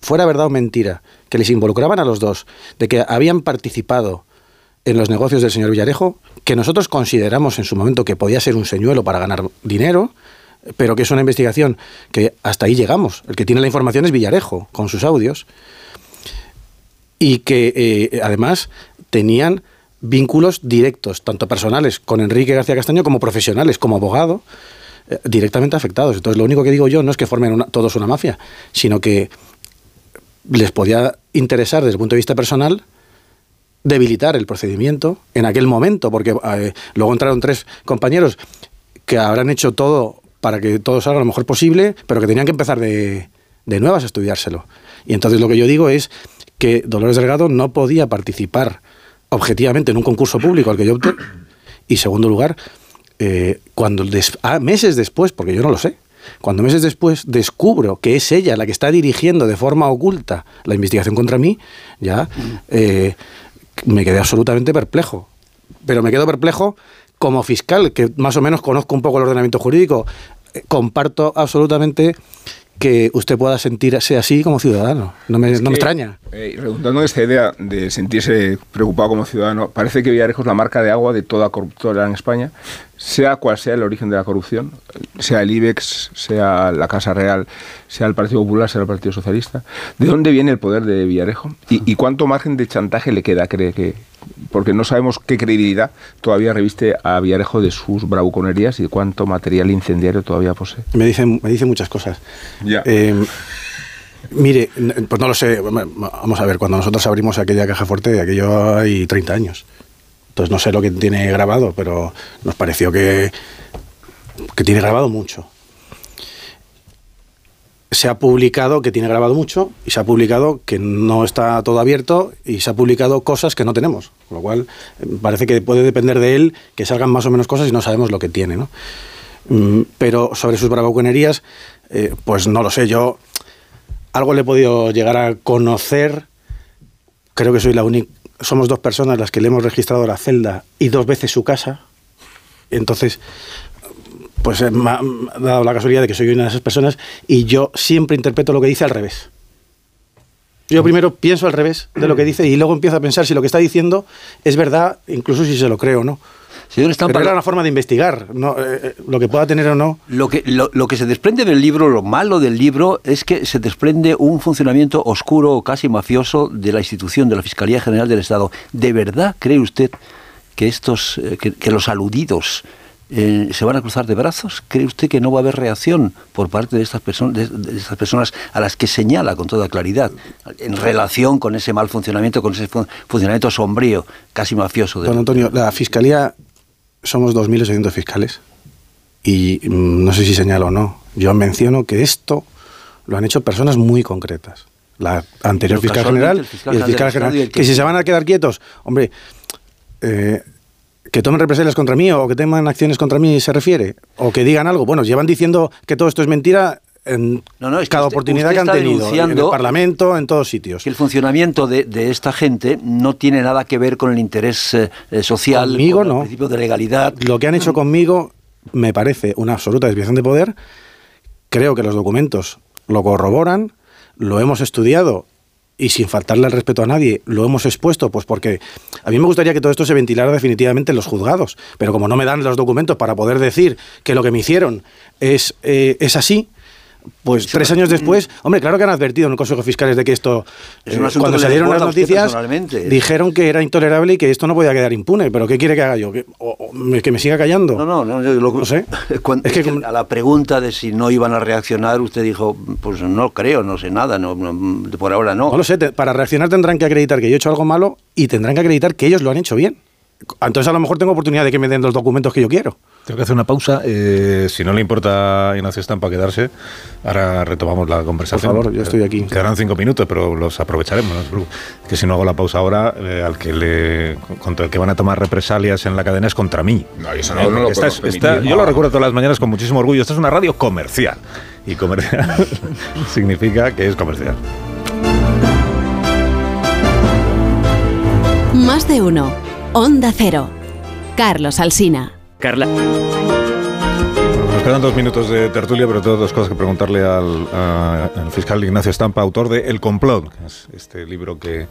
fuera verdad o mentira, que les involucraban a los dos, de que habían participado en los negocios del señor Villarejo, que nosotros consideramos en su momento que podía ser un señuelo para ganar dinero, pero que es una investigación que hasta ahí llegamos. El que tiene la información es Villarejo, con sus audios, y que eh, además tenían vínculos directos, tanto personales con Enrique García Castaño como profesionales, como abogado, eh, directamente afectados. Entonces, lo único que digo yo no es que formen todos una mafia, sino que les podía interesar desde el punto de vista personal debilitar el procedimiento en aquel momento, porque eh, luego entraron tres compañeros que habrán hecho todo para que todo salga lo mejor posible, pero que tenían que empezar de, de nuevas a estudiárselo. Y entonces lo que yo digo es que Dolores Delgado no podía participar objetivamente en un concurso público al que yo opté. Y segundo lugar, eh, cuando ah, meses después, porque yo no lo sé, cuando meses después descubro que es ella la que está dirigiendo de forma oculta la investigación contra mí, ya eh, me quedé absolutamente perplejo. Pero me quedo perplejo como fiscal, que más o menos conozco un poco el ordenamiento jurídico, eh, comparto absolutamente que usted pueda sentirse así como ciudadano. No me, no me extraña. Eh, redundando en esta idea de sentirse preocupado como ciudadano, parece que Villarejo es la marca de agua de toda corruptora en España, sea cual sea el origen de la corrupción, sea el IBEX, sea la Casa Real, sea el Partido Popular, sea el Partido Socialista. ¿De dónde viene el poder de Villarejo? ¿Y, y cuánto margen de chantaje le queda, cree que, porque no sabemos qué credibilidad todavía reviste a Villarejo de sus bravuconerías y cuánto material incendiario todavía posee. Me dicen, me dicen muchas cosas. Ya. Eh, mire, pues no lo sé. Vamos a ver, cuando nosotros abrimos aquella caja fuerte, aquello hay 30 años. Entonces no sé lo que tiene grabado, pero nos pareció que, que tiene grabado mucho se ha publicado que tiene grabado mucho y se ha publicado que no está todo abierto y se ha publicado cosas que no tenemos. Con lo cual eh, parece que puede depender de él que salgan más o menos cosas y no sabemos lo que tiene. ¿no? Mm, pero sobre sus bravuconerías, eh, pues no lo sé. Yo algo le he podido llegar a conocer. Creo que soy la única. Somos dos personas las que le hemos registrado la celda y dos veces su casa. Entonces, pues eh, me ha, dado la casualidad de que soy una de esas personas y yo siempre interpreto lo que dice al revés. Yo primero pienso al revés de lo que dice y luego empiezo a pensar si lo que está diciendo es verdad, incluso si se lo creo o no. Señor Pero era una forma de investigar, no, eh, eh, lo que pueda tener o no. Lo que, lo, lo, que se desprende del libro, lo malo del libro, es que se desprende un funcionamiento oscuro o casi mafioso de la institución, de la Fiscalía General del Estado. ¿De verdad cree usted que estos, que, los aludidos eh, se van a cruzar de brazos? ¿Cree usted que no va a haber reacción por parte de estas, personas, de, estas personas a las que señala con toda claridad en relación con ese mal funcionamiento, con ese funcionamiento sombrío, casi mafioso? De Don Antonio, la Fiscalía somos 2.800 fiscales y mm, no sé si señalo o no, yo menciono que esto lo han hecho personas muy concretas. La anterior fiscal general y el fiscal general. que, si se van a quedar quietos, hombre, eh, que tomen represalias contra mí o que tengan acciones contra mí se refiere, o que digan algo. Bueno, llevan diciendo que todo esto es mentira en cada oportunidad que han tenido, en el Parlamento, en todos sitios. Que el funcionamiento de, esta gente no tiene nada que ver con el interés eh, social, conmigo, con el principio de legalidad. Lo que han hecho conmigo me parece una absoluta desviación de poder. Creo que los documentos lo corroboran, lo hemos estudiado y sin faltarle el respeto a nadie, lo hemos expuesto, pues porque a mí me gustaría que todo esto se ventilara definitivamente en los juzgados, pero como no me dan los documentos para poder decir que lo que me hicieron es, eh, es así, pues tres años después, hombre, claro que han advertido en el Consejo Fiscales de que esto, eh, cuando salieron las noticias, dijeron que era intolerable y que esto no podía quedar impune. Pero ¿qué quiere que haga yo? ¿Que, me siga callando? No, no, no, yo lo, sé. es que, a la pregunta de si no iban a reaccionar, usted dijo, pues no creo, no sé nada, no, por ahora no. No lo sé, para reaccionar tendrán que acreditar que yo he hecho algo malo y tendrán que acreditar que ellos lo han hecho bien. Entonces a lo mejor tengo oportunidad de que me den los documentos que yo quiero. Tengo que hacer una pausa. Eh, si no le importa a Ignacio Estampa quedarse, ahora retomamos la conversación. Por favor, yo estoy aquí. Quedarán cinco minutos, pero los aprovecharemos. Que si no hago la pausa ahora, eh, al que le contra el que van a tomar represalias en la cadena es contra mí. No, eso no, lo Yo lo recuerdo todas las mañanas con muchísimo orgullo. Esta es una radio comercial. Y comercial significa que es comercial. Más de uno. Onda Cero. Carlos Alsina. Carla. Nos quedan dos minutos de tertulia, pero tengo dos cosas que preguntarle al, al fiscal Ignacio Estampa, autor de El Complot, que es este libro que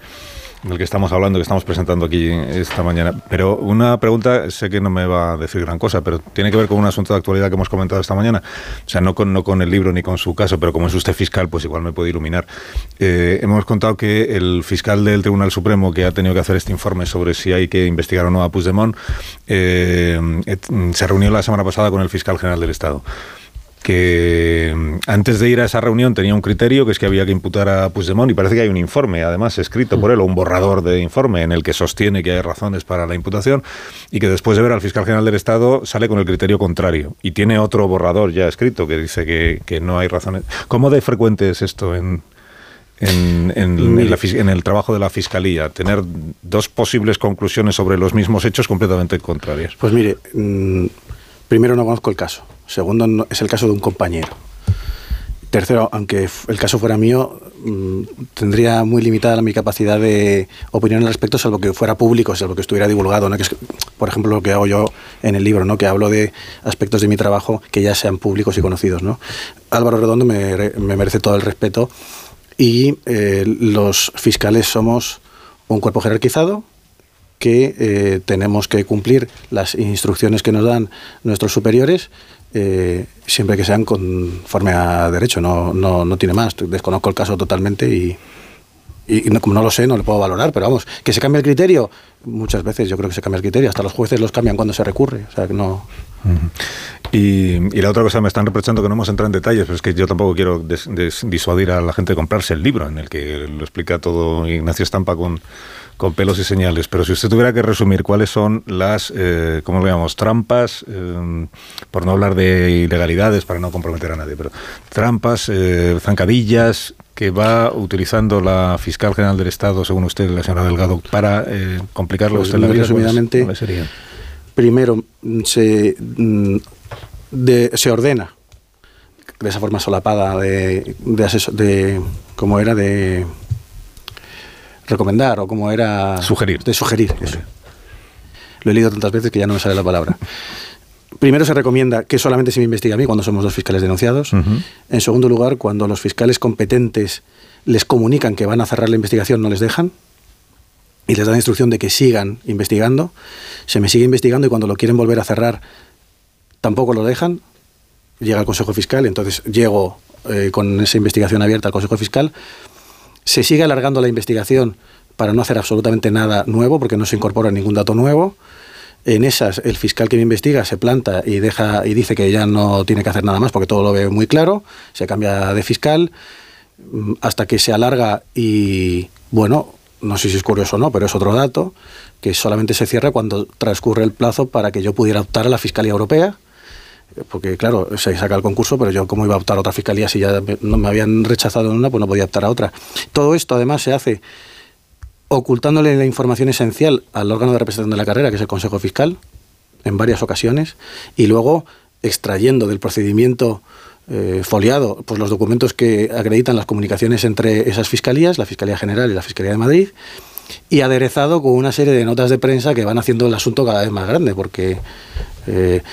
del que estamos hablando, que estamos presentando aquí esta mañana. Pero una pregunta, sé que no me va a decir gran cosa, pero tiene que ver con un asunto de actualidad que hemos comentado esta mañana. O sea, no con, no con el libro ni con su caso, pero como es usted fiscal, pues igual me puede iluminar. Eh, hemos contado que el fiscal del Tribunal Supremo que ha tenido que hacer este informe sobre si hay que investigar o no a Puigdemont, eh, se reunió la semana pasada con el fiscal general del Estado que mm, antes de ir a esa reunión tenía un criterio que es que había que imputar a Puigdemont y parece que hay un informe, además escrito por él, o un borrador de informe en el que sostiene que hay razones para la imputación y que después de ver al fiscal general del Estado sale con el criterio contrario y tiene otro borrador ya escrito que dice que, no hay razones. ¿Cómo de frecuente es esto en, en, en, el trabajo de la Fiscalía, tener dos posibles conclusiones sobre los mismos hechos completamente contrarias? Pues mire, mm, primero no conozco el caso. Segundo, es el caso de un compañero. Tercero, aunque el caso fuera mío, mm, tendría muy limitada mi capacidad de opinión al respecto, salvo que fuera público, salvo que estuviera divulgado. ¿no? Que es, por ejemplo, lo que hago yo en el libro, ¿no? que hablo de aspectos de mi trabajo que ya sean públicos y conocidos. ¿no? Álvaro Redondo me, merece todo el respeto y eh, los fiscales somos un cuerpo jerarquizado, que eh, tenemos que cumplir las instrucciones que nos dan nuestros superiores eh, siempre que sean conforme a derecho, no, no, no tiene más. Desconozco el caso totalmente y, y como no lo sé, no le puedo valorar, pero vamos, que se cambie el criterio, muchas veces yo creo que se cambia el criterio, hasta los jueces los cambian cuando se recurre, o sea que no... y, la otra cosa, me están reprochando que no hemos entrado en detalles, pero es que yo tampoco quiero disuadir a la gente de comprarse el libro, en el que lo explica todo Ignacio Estampa con con pelos y señales, pero si usted tuviera que resumir cuáles son las, eh, ¿cómo lo llamamos? Trampas, eh, por no hablar de ilegalidades, para no comprometer a nadie, pero trampas, eh, zancadillas que va utilizando la fiscal general del Estado, según usted, la señora Delgado, para eh, complicarlo pues usted la vida. Resumidamente, primero, se, mm, se ordena de esa forma solapada de, de, de ¿cómo era? De recomendar o como era... Sugerir. De sugerir. Lo he leído tantas veces que ya no me sale la palabra. Primero se recomienda que solamente se me investigue a mí cuando somos dos fiscales denunciados. En segundo lugar, cuando los fiscales competentes les comunican que van a cerrar la investigación, no les dejan y les dan instrucción de que sigan investigando. Se me sigue investigando y cuando lo quieren volver a cerrar, tampoco lo dejan. Llega al Consejo Fiscal, entonces llego eh, con esa investigación abierta al Consejo Fiscal se sigue alargando la investigación para no hacer absolutamente nada nuevo, porque no se incorpora ningún dato nuevo. En esas, el fiscal que me investiga se planta y deja y dice que ya no tiene que hacer nada más porque todo lo ve muy claro, se cambia de fiscal mm, hasta que se alarga y bueno, no sé si es curioso o no, pero es otro dato, que solamente se cierra cuando transcurre el plazo para que yo pudiera optar a la Fiscalía Europea, porque claro, se saca el concurso, pero yo cómo iba a optar a otra fiscalía si ya no me habían rechazado en una, pues no podía optar a otra. Todo esto además se hace ocultándole la información esencial al órgano de representación de la carrera, que es el Consejo Fiscal, en varias ocasiones, y luego extrayendo del procedimiento eh, foliado pues los documentos que acreditan las comunicaciones entre esas fiscalías, la Fiscalía General y la Fiscalía de Madrid, y aderezado con una serie de notas de prensa que van haciendo el asunto cada vez más grande, porque eh,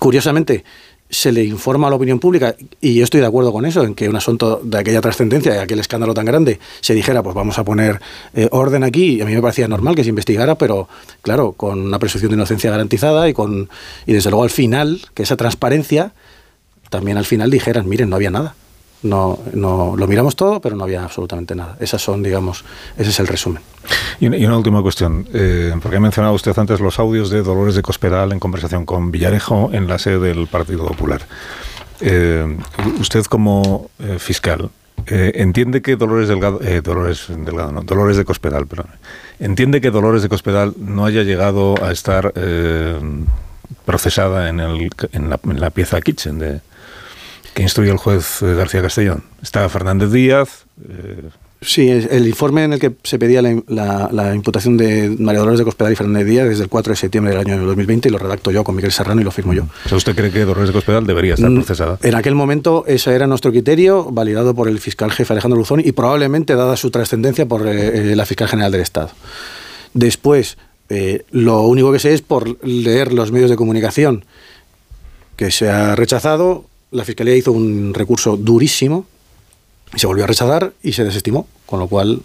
curiosamente se le informa a la opinión pública, y yo estoy de acuerdo con eso, en que un asunto de aquella trascendencia, de aquel escándalo tan grande, se dijera, pues vamos a poner eh, orden aquí, y a mí me parecía normal que se investigara, pero claro, con una presunción de inocencia garantizada y, con, y desde luego al final, que esa transparencia, también al final dijeran, miren, no había nada. No, no, lo miramos todo, pero no había absolutamente nada. Esas son, digamos, ese es el resumen. Y una, última cuestión, eh, porque ha mencionado usted antes los audios de Dolores de Cospedal en conversación con Villarejo en la sede del Partido Popular. Eh, usted como eh, fiscal, entiende que Dolores Delgado, Dolores Delgado, no, Dolores de Cospedal, perdón, entiende que Dolores de Cospedal no haya llegado a estar procesada en, el, la, en la pieza Kitchen de, que instruye el juez eh, García Castellón. Está Fernández Díaz. Eh, sí, el informe en el que se pedía la, imputación de María Dolores de Cospedal y Fernández Díaz desde el 4 de septiembre del año 2020 y lo redacto yo con Miguel Serrano y lo firmo yo. O sea, ¿usted cree que Dolores de Cospedal debería estar mm, procesada? En aquel momento ese era nuestro criterio, validado por el fiscal jefe Alejandro Luzón y probablemente dada su trascendencia por eh, la fiscal general del Estado. Después, lo único que sé es por leer los medios de comunicación que se ha rechazado, la Fiscalía hizo un recurso durísimo, se volvió a rechazar y se desestimó, con lo cual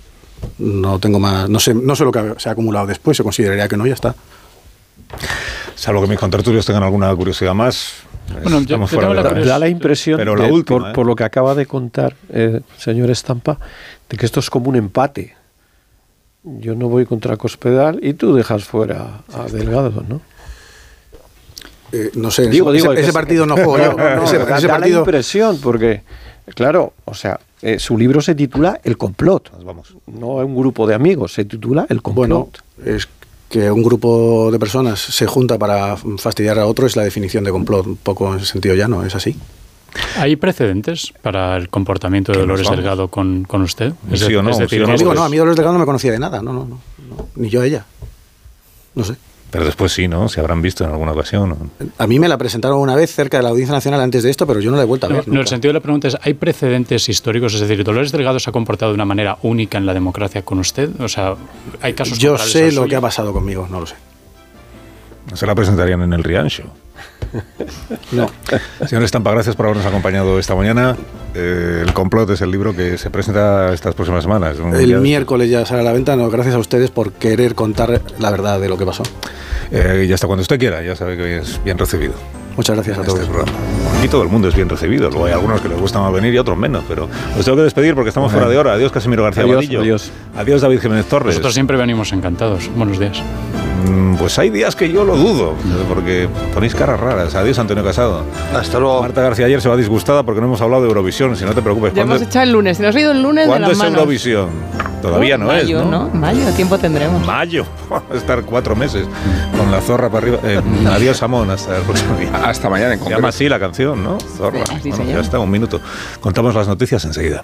no tengo más, no sé, no sé lo que se ha acumulado después, se consideraría que no, ya está. Salvo que mis contertulios tengan alguna curiosidad más. Bueno, yo, la, da la impresión, Pero la última, ¿eh? por, lo que acaba de contar el eh, señor Estampa, de que esto es como un empate. Yo no voy contra Cospedal y tú dejas fuera a Delgado, ¿no? Eh, no sé, digo, ese, digo, ese, partido no juego yo. ese, da, la impresión, porque, claro, o sea, eh, su libro se titula El complot. Vamos. No es un grupo de amigos, se titula El complot. Bueno, es que un grupo de personas se junta para fastidiar a otro es la definición de complot, un poco en ese sentido ya, ¿no? ¿Es así? ¿Hay precedentes para el comportamiento de Dolores Delgado con, con usted? sí o no, decir, no, digo, no, a mí Dolores Delgado no me conocía de nada, no, no, no, ni yo a ella. No sé. Pero después sí, ¿no? Se habrán visto en alguna ocasión. A mí me la presentaron una vez cerca de la Audiencia Nacional antes de esto, pero yo no la he vuelto a ver. No, el sentido de la pregunta es, ¿hay precedentes históricos? Es decir, ¿Dolores Delgado se ha comportado de una manera única en la democracia con usted? O sea, ¿hay casos Yo sé lo que ha pasado conmigo, no lo sé. ¿No se la presentarían en el Riancho? no. Señor Estampa, gracias por habernos acompañado esta mañana. Eh, el complot es el libro que se presenta estas próximas semanas. El miércoles ya sale a la venta. No, gracias a ustedes por querer contar la verdad de lo que pasó. Eh, y hasta cuando usted quiera, ya sabe que es bien recibido. Muchas gracias a este todos. Aquí todo el mundo es bien recibido. Luego hay algunos que les gusta más venir y otros menos. Pero os tengo que despedir porque estamos fuera de hora. Adiós, Casimiro García adiós, Adiós. adiós, David Jiménez Torres. Nosotros siempre venimos encantados. Buenos días. Mm, pues hay días que yo lo dudo, porque ponéis caras raras. Adiós, Antonio Casado. Hasta luego. Marta García ayer se va disgustada porque no hemos hablado de Eurovisión, si no te preocupes. Ya hemos echado el lunes, si nos ha ido el lunes ¿Cuándo es Eurovisión? Todavía no es, ¿no? Mayo, tiempo tendremos. Mayo, estar cuatro meses con la zorra para arriba. Eh, adiós, Amón, hasta el próximo día. Hasta mañana en Se llama así la canción, ¿no? Zorra. ya está, un minuto. Contamos las noticias enseguida.